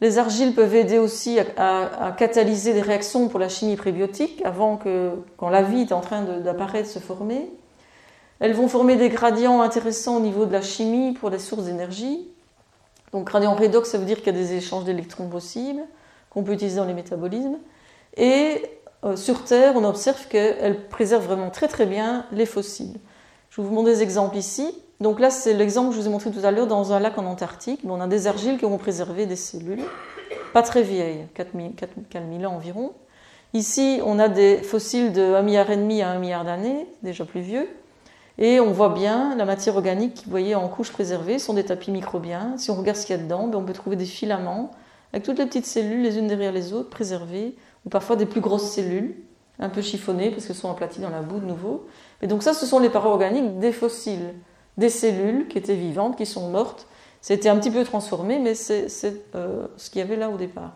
Les argiles peuvent aider aussi à, catalyser des réactions pour la chimie prébiotique avant que, quand la vie est en train d'apparaître, se former. Elles vont former des gradients intéressants au niveau de la chimie pour les sources d'énergie. Donc gradient redox, ça veut dire qu'il y a des échanges d'électrons possibles qu'on peut utiliser dans les métabolismes. Et euh, sur Terre, on observe qu'elles préservent vraiment très très bien les fossiles. Je vous montre des exemples ici. Donc là, c'est l'exemple que je vous ai montré tout à l'heure dans un lac en Antarctique. On a des argiles qui ont préservé des cellules, pas très vieilles, 4000 ans environ. Ici, on a des fossiles de 1 milliard à 1 milliard d'années, déjà plus vieux. Et on voit bien la matière organique qui, vous voyez, en couche préservée, sont des tapis microbiens. Si on regarde ce qu'il y a dedans, ben, on peut trouver des filaments avec toutes les petites cellules, les unes derrière les autres, préservées, ou parfois des plus grosses cellules, un peu chiffonnées parce qu'elles sont aplaties dans la boue de nouveau. Et donc ça, ce sont les parois organiques des fossiles des cellules qui étaient vivantes, qui sont mortes. C'était un petit peu transformé, mais c'est euh, ce qu'il y avait là au départ.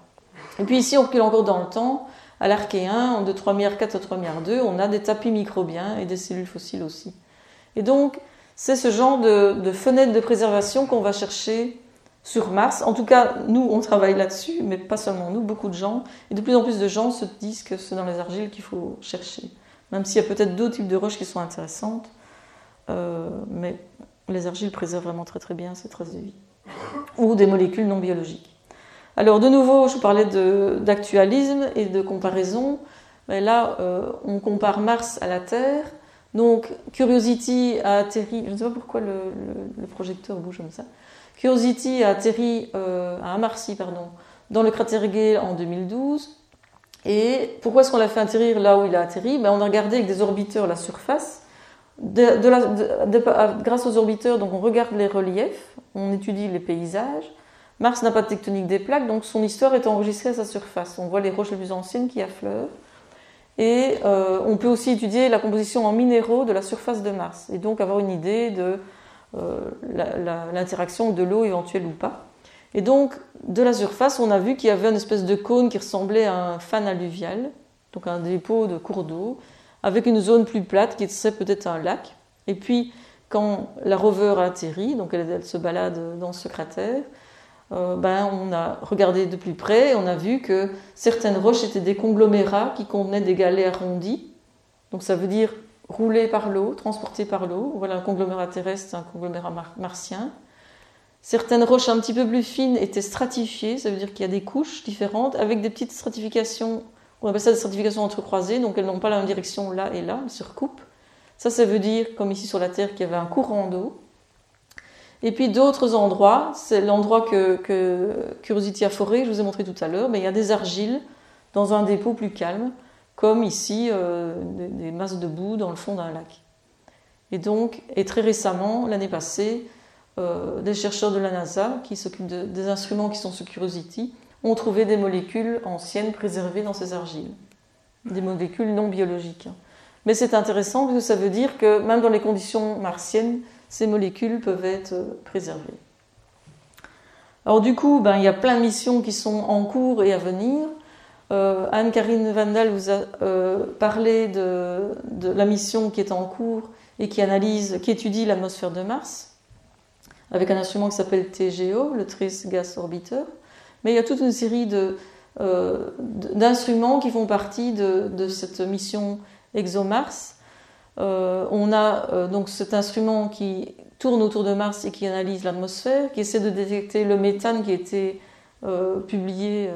Et puis ici, on recule encore dans le temps. À l'archéen, de 3 milliards 4 à 3 milliards 2, on a des tapis microbiens et des cellules fossiles aussi. Et donc, c'est ce genre de, de fenêtre de préservation qu'on va chercher sur Mars. En tout cas, nous, on travaille là-dessus, mais pas seulement nous, beaucoup de gens. Et de plus en plus de gens se disent que c'est dans les argiles qu'il faut chercher. Même s'il y a peut-être d'autres types de roches qui sont intéressantes. Euh, mais les argiles préservent vraiment très très bien ces traces de vie. Ou des molécules non biologiques. Alors de nouveau, je vous parlais d'actualisme et de comparaison. Mais là, euh, on compare Mars à la Terre. Donc Curiosity a atterri, je ne sais pas pourquoi le, projecteur bouge comme ça. Curiosity a atterri euh, à Amarcy, pardon, dans le cratère Gale en 2012. Et pourquoi est-ce qu'on l'a fait atterrir là où il a atterri? Ben, On a regardé avec des orbiteurs la surface grâce aux orbiteurs, donc on regarde les reliefs, on étudie les paysages. Mars n'a pas de tectonique des plaques, donc son histoire est enregistrée à sa surface. On voit les roches les plus anciennes qui affleurent. Et euh, on peut aussi étudier la composition en minéraux de la surface de Mars, et donc avoir une idée de euh, l'interaction de l'eau éventuelle ou pas. Et donc, de la surface, on a vu qu'il y avait une espèce de cône qui ressemblait à un fan alluvial, donc un dépôt de cours d'eau, avec une zone plus plate qui serait peut-être un lac. Et puis, quand la rover a atterri, donc elle, se balade dans ce cratère, euh, ben, on a regardé de plus près et on a vu que certaines roches étaient des conglomérats qui contenaient des galets arrondis. Donc ça veut dire roulés par l'eau, transportés par l'eau. Voilà, un conglomérat terrestre, un conglomérat martien. Certaines roches un petit peu plus fines étaient stratifiées, ça veut dire qu'il y a des couches différentes avec des petites stratifications, on appelle ça des stratifications entrecroisées, donc elles n'ont pas la même direction là et là, elles se recoupent. Ça, ça veut dire, comme ici sur la Terre, qu'il y avait un courant d'eau. Et puis d'autres endroits, c'est l'endroit que, Curiosity a foré, je vous ai montré tout à l'heure, mais il y a des argiles dans un dépôt plus calme, comme ici euh, des, masses de boue dans le fond d'un lac. Et donc, et très récemment, l'année passée, euh, des chercheurs de la NASA qui s'occupent des instruments qui sont sur Curiosity ont trouvé des molécules anciennes préservées dans ces argiles, des molécules non biologiques. Mais c'est intéressant parce que ça veut dire que même dans les conditions martiennes, ces molécules peuvent être euh, préservées. Alors du coup, ben, il y a plein de missions qui sont en cours et à venir. Euh, Anne-Karine Vandal vous a parlé de, la mission qui est en cours et qui analyse, qui étudie l'atmosphère de Mars avec un instrument qui s'appelle TGO, le Trace Gas Orbiter. Mais il y a toute une série d'instruments qui font partie de, cette mission ExoMars euh, on a euh, donc cet instrument qui tourne autour de Mars et qui analyse l'atmosphère, qui essaie de détecter le méthane qui a été euh, publié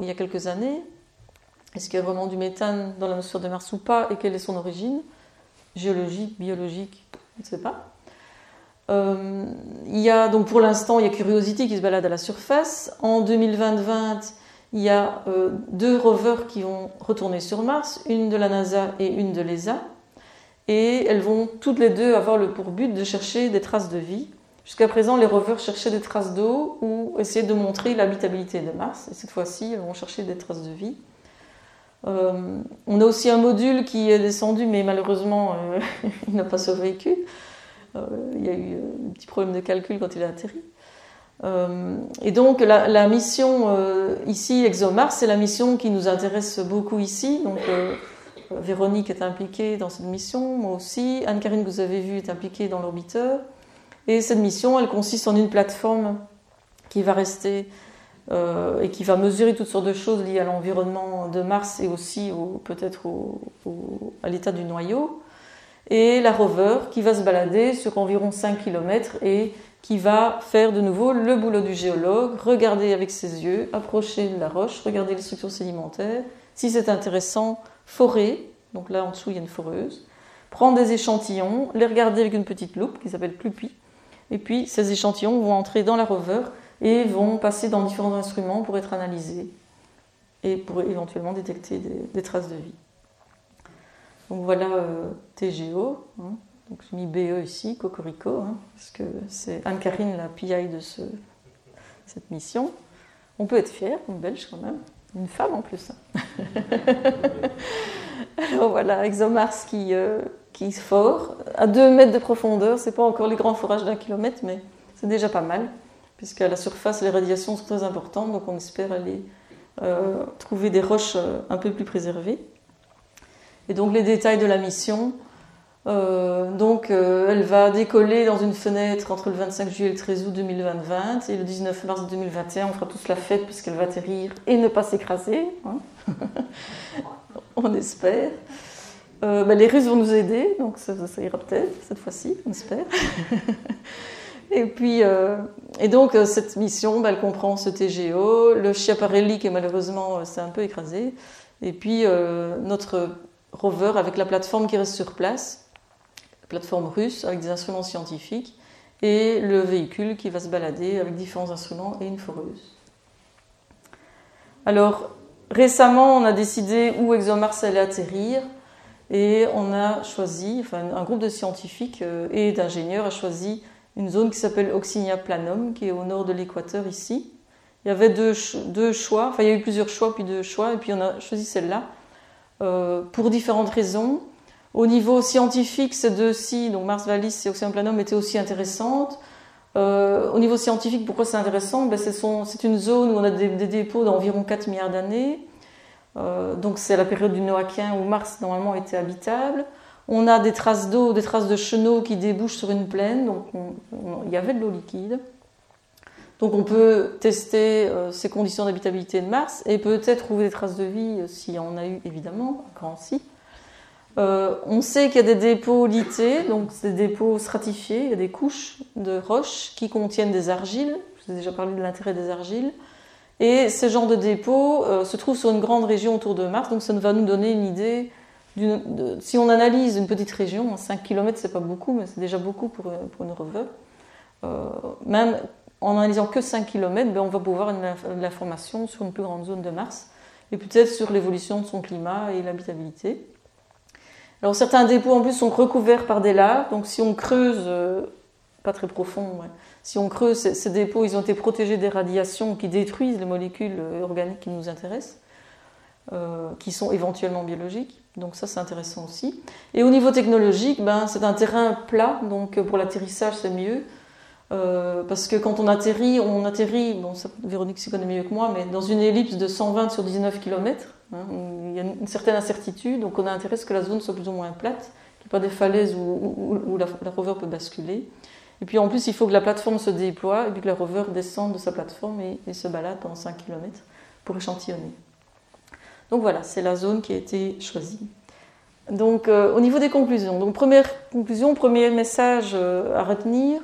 il y a quelques années. Est-ce qu'il y a vraiment du méthane dans l'atmosphère de Mars ou pas et quelle est son origine? Géologique, biologique, je ne sais pas. Il y a donc pour l'instant il y a Curiosity qui se balade à la surface. En 2020, il y a deux rovers qui vont retourner sur Mars, une de la NASA et une de l'ESA et elles vont toutes les deux avoir le pour but de chercher des traces de vie. Jusqu'à présent, les rovers cherchaient des traces d'eau ou essayaient de montrer l'habitabilité de Mars, et cette fois-ci, elles vont chercher des traces de vie. Euh, on a aussi un module qui est descendu, mais malheureusement, euh, il n'a pas survécu. Euh, il y a eu un petit problème de calcul quand il a atterri. et donc, la, mission ici, ExoMars, c'est la mission qui nous intéresse beaucoup ici. Donc, Véronique est impliquée dans cette mission, moi aussi. Anne-Karine, que vous avez vu, est impliquée dans l'orbiteur. Et cette mission, elle consiste en une plateforme qui va rester euh, et qui va mesurer toutes sortes de choses liées à l'environnement de Mars et aussi peut-être à l'état du noyau. Et la rover qui va se balader sur environ 5 km et qui va faire de nouveau le boulot du géologue, regarder avec ses yeux, approcher la roche, regarder les structures sédimentaires. Si c'est intéressant, forer, donc là en dessous il y a une foreuse, prendre des échantillons, les regarder avec une petite loupe qui s'appelle Clupi, et puis ces échantillons vont entrer dans la rover et vont passer dans différents instruments pour être analysés et pour éventuellement détecter des, traces de vie. Donc voilà euh, TGO, hein. donc j'ai mis BE ici, Cocorico, hein, parce que c'est Anne-Karine la PI de ce, cette mission. On peut être fier, une belge quand même. Une femme en plus. Alors voilà, ExoMars qui, euh, qui fort. À 2 mètres de profondeur, c'est pas encore les grands forages d'un kilomètre, mais c'est déjà pas mal, puisqu'à la surface, les radiations sont très importantes, donc on espère aller euh, trouver des roches euh, un peu plus préservées. Et donc les détails de la mission, euh, donc, euh, elle va décoller dans une fenêtre entre le 25 juillet et le 13 août 2020 et le 19 mars 2021, on fera tous la fête puisqu'elle va atterrir et ne pas s'écraser. Hein. on espère. Euh, bah, les Russes vont nous aider, donc ça, ira peut-être cette fois-ci, on espère. et puis, et donc cette mission, bah, elle comprend ce TGO, le Schiaparelli qui malheureusement s'est un peu écrasé, et puis notre rover avec la plateforme qui reste sur place plateforme russe avec des instruments scientifiques et le véhicule qui va se balader avec différents instruments et une foreuse. Alors, récemment, on a décidé où ExoMars allait atterrir et on a choisi, enfin, un groupe de scientifiques euh, et d'ingénieurs a choisi une zone qui s'appelle Oxinia Planum, qui est au nord de l'équateur ici. Il y avait deux, deux, choix, enfin il y a eu plusieurs choix, puis deux choix, et puis on a choisi celle-là euh, pour différentes raisons. Au niveau scientifique, ces deux-ci, donc Mars Vallis et Oxygen Planum, étaient aussi intéressantes. Euh, au niveau scientifique, pourquoi c'est intéressant? Ben C'est une zone où on a des, dépôts d'environ 4 milliards d'années. Euh, donc c'est la période du Noachien où Mars normalement était habitable. On a des traces d'eau, des traces de chenaux qui débouchent sur une plaine, donc il y avait de l'eau liquide. Donc on peut tester euh, ces conditions d'habitabilité de Mars et peut-être trouver des traces de vie s'il y en a eu évidemment, grand si. Euh, on sait qu'il y a des dépôts lités, donc des dépôts stratifiés, il y a des couches de roches qui contiennent des argiles. Je vous ai déjà parlé de l'intérêt des argiles. Et ces genres de dépôts euh, se trouvent sur une grande région autour de Mars, donc ça va nous donner une idée. Si on analyse une petite région, 5 km c'est pas beaucoup, mais c'est déjà beaucoup pour, une rover. Euh, en analysant que 5 km, ben on va pouvoir avoir de l'information sur une plus grande zone de Mars et peut-être sur l'évolution de son climat et l'habitabilité. Alors certains dépôts en plus sont recouverts par des laves, donc si on creuse, euh, pas très profond, si on creuse ces, dépôts, ils ont été protégés des radiations qui détruisent les molécules euh, organiques qui nous intéressent, euh, qui sont éventuellement biologiques. Donc ça c'est intéressant aussi. Et au niveau technologique, ben, c'est un terrain plat, donc pour l'atterrissage c'est mieux. Parce que quand on atterrit, on atterrit, bon, Véronique s'y connaît mieux que moi, mais dans une ellipse de 120 sur 19 km, Hein, il y a une certaine incertitude, donc on a intérêt à ce que la zone soit plus ou moins plate, qu'il n'y ait pas des falaises où, la, rover peut basculer. Et puis en plus, il faut que la plateforme se déploie et puis que la rover descende de sa plateforme et, se balade pendant 5 km pour échantillonner. Donc voilà, c'est la zone qui a été choisie. Donc euh, au niveau des conclusions, donc première conclusion, premier message euh, à retenir,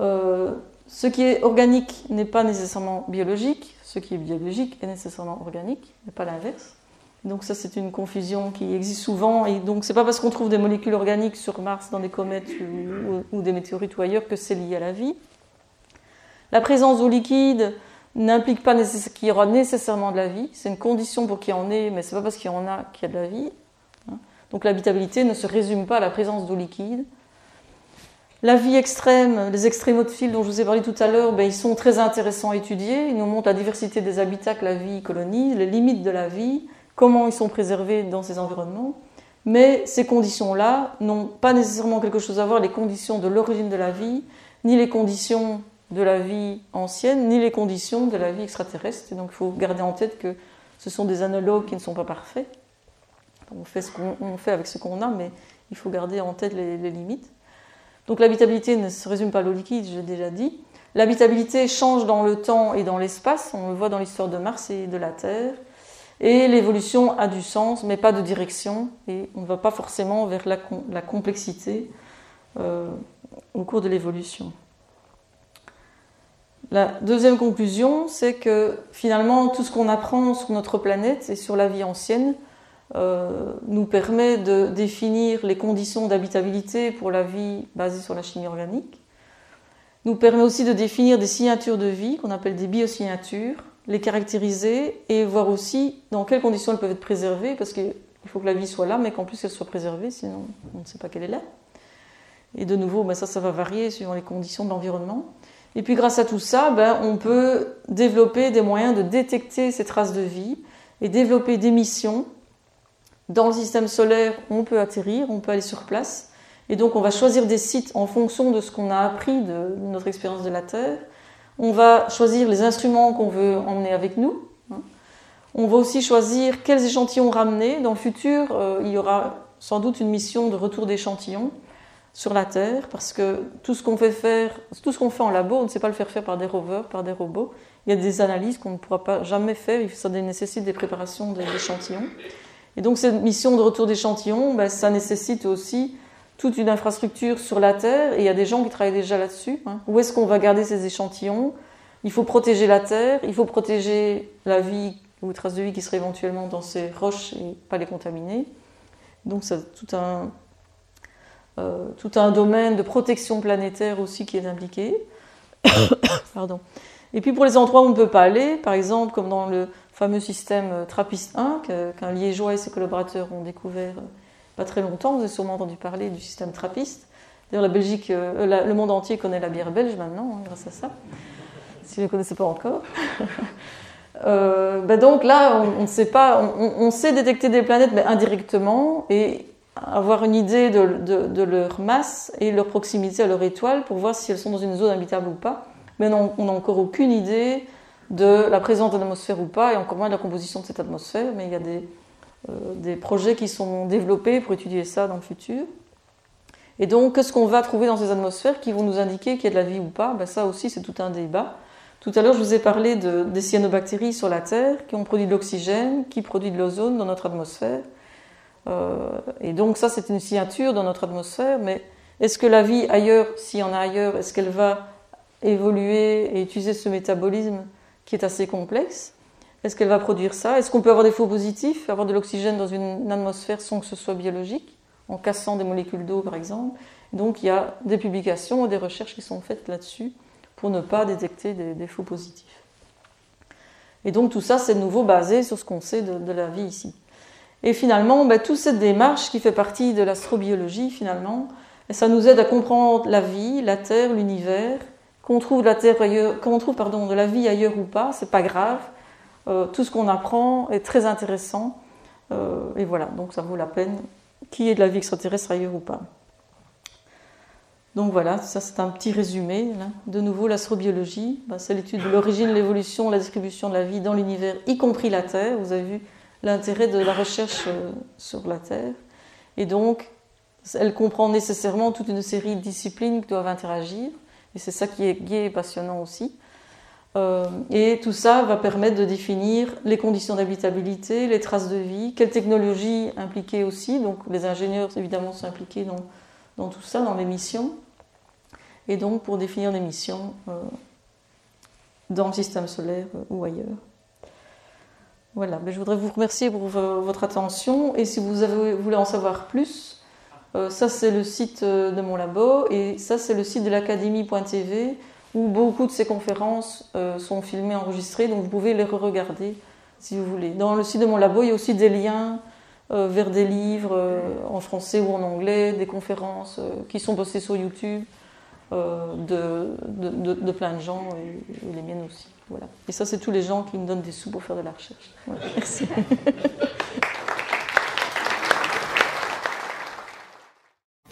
euh, ce qui est organique n'est pas nécessairement biologique, ce qui est biologique est nécessairement organique, et pas l'inverse. Donc ça c'est une confusion qui existe souvent et donc c'est pas parce qu'on trouve des molécules organiques sur Mars dans des comètes ou, des météorites ou ailleurs que c'est lié à la vie. La présence d'eau liquide n'implique pas qu'il y aura nécessairement de la vie, c'est une condition pour qu'il y en ait, mais c'est pas parce qu'il y en a qu'il y a de la vie. Hein. Donc l'habitabilité ne se résume pas à la présence d'eau liquide, la vie extrême, les extrémophiles dont je vous ai parlé tout à l'heure, ben, ils sont très intéressants à étudier. Ils nous montrent la diversité des habitats que la vie colonie, les limites de la vie, comment ils sont préservés dans ces environnements. Mais ces conditions-là n'ont pas nécessairement quelque chose à voir les conditions de l'origine de la vie, ni les conditions de la vie ancienne, ni les conditions de la vie extraterrestre. Donc il faut garder en tête que ce sont des analogues qui ne sont pas parfaits. On fait ce qu'on fait avec ce qu'on a, mais il faut garder en tête les limites. Donc l'habitabilité ne se résume pas à l'eau liquide, j'ai déjà dit. L'habitabilité change dans le temps et dans l'espace, on le voit dans l'histoire de Mars et de la Terre. Et l'évolution a du sens, mais pas de direction, et on ne va pas forcément vers la, complexité euh, au cours de l'évolution. La deuxième conclusion, c'est que finalement, tout ce qu'on apprend sur notre planète et sur la vie ancienne euh, nous permet de définir les conditions d'habitabilité pour la vie basée sur la chimie organique, nous permet aussi de définir des signatures de vie qu'on appelle des biosignatures, les caractériser et voir aussi dans quelles conditions elles peuvent être préservées, parce qu'il faut que la vie soit là, mais qu'en plus elle soit préservée, sinon on ne sait pas qu'elle est là. Et de nouveau, ben ça, ça va varier suivant les conditions de l'environnement. Et puis grâce à tout ça, ben, on peut développer des moyens de détecter ces traces de vie et développer des missions dans le système solaire, on peut atterrir, on peut aller sur place. Et donc, on va choisir des sites en fonction de ce qu'on a appris de notre expérience de la Terre. On va choisir les instruments qu'on veut emmener avec nous. On va aussi choisir quels échantillons ramener. Dans le futur, euh, il y aura sans doute une mission de retour d'échantillons sur la Terre, parce que tout ce qu'on fait faire, tout ce qu'on fait en labo, on ne sait pas le faire faire par des rovers, par des robots. Il y a des analyses qu'on ne pourra pas jamais faire, ça nécessite des préparations d'échantillons. Et donc cette mission de retour d'échantillons, ben, ça nécessite aussi toute une infrastructure sur la Terre, et il y a des gens qui travaillent déjà là-dessus. Hein. Où est-ce qu'on va garder ces échantillons? Il faut protéger la Terre, il faut protéger la vie ou les traces de vie qui seraient éventuellement dans ces roches et pas les contaminer. Donc c'est tout un, euh, tout un domaine de protection planétaire aussi qui est impliqué. Pardon. Et puis pour les endroits où on ne peut pas aller, par exemple comme dans le fameux système euh, Trappist 1 qu'un Liégeois et ses collaborateurs ont découvert euh, pas très longtemps. Vous avez sûrement entendu parler du système Trappist. D'ailleurs, la Belgique, euh, le monde entier connaît la bière belge maintenant, hein, grâce à ça, si vous ne connaissez pas encore. Ben donc là, on, sait pas, on, sait détecter des planètes, mais indirectement, et avoir une idée de, leur masse et leur proximité à leur étoile pour voir si elles sont dans une zone habitable ou pas. Mais on n'a encore aucune idée de la présence de l'atmosphère ou pas, et encore moins de la composition de cette atmosphère, mais il y a des, euh, des projets qui sont développés pour étudier ça dans le futur. Et donc, qu'est-ce qu'on va trouver dans ces atmosphères qui vont nous indiquer qu'il y a de la vie ou pas? Ben Ça aussi, c'est tout un débat. Tout à l'heure, je vous ai parlé de, des cyanobactéries sur la Terre qui ont produit de l'oxygène, qui produit de l'ozone dans notre atmosphère. et donc ça, c'est une signature dans notre atmosphère, mais est-ce que la vie ailleurs, s'il y en a ailleurs, est-ce qu'elle va évoluer et utiliser ce métabolisme? Qui est assez complexe Est-ce qu'elle va produire ça? Est-ce qu'on peut avoir des faux positifs, avoir de l'oxygène dans une atmosphère sans que ce soit biologique, en cassant des molécules d'eau par exemple? Donc il y a des publications et des recherches qui sont faites là-dessus pour ne pas détecter des, faux positifs. Et donc tout ça, c'est de nouveau basé sur ce qu'on sait de, la vie ici. Et finalement, ben, toute cette démarche qui fait partie de l'astrobiologie, finalement, ça nous aide à comprendre la vie, la Terre, l'univers, qu'on trouve, la terre ailleurs, trouve de la vie ailleurs ou pas, c'est pas grave. Euh, tout ce qu'on apprend est très intéressant. Euh, et voilà, donc ça vaut la peine qu'il y ait de la vie extraterrestre ailleurs ou pas. Donc voilà, ça c'est un petit résumé. De nouveau, l'astrobiologie, bah, c'est l'étude de l'origine, l'évolution, la distribution de la vie dans l'univers, y compris la Terre. Vous avez vu l'intérêt de la recherche euh, sur la Terre. Et donc, elle comprend nécessairement toute une série de disciplines qui doivent interagir. Et c'est ça qui est gai et passionnant aussi. Euh, et tout ça va permettre de définir les conditions d'habitabilité, les traces de vie, quelles technologies impliquées aussi. Donc les ingénieurs évidemment sont impliqués dans, dans tout ça, dans les missions. Et donc pour définir des missions euh, dans le système solaire euh, ou ailleurs. Voilà, Mais je voudrais vous remercier pour votre attention et si vous voulez en savoir plus, euh, ça, c'est le site euh, de mon labo et ça, c'est le site de l'académie.tv où beaucoup de ces conférences euh, sont filmées, enregistrées, donc vous pouvez les re-regarder si vous voulez. Dans le site de mon labo, il y a aussi des liens vers des livres en français ou en anglais, des conférences qui sont postées sur YouTube de, de, plein de gens et, les miennes aussi. Voilà. Et ça, c'est tous les gens qui me donnent des sous pour faire de la recherche. merci.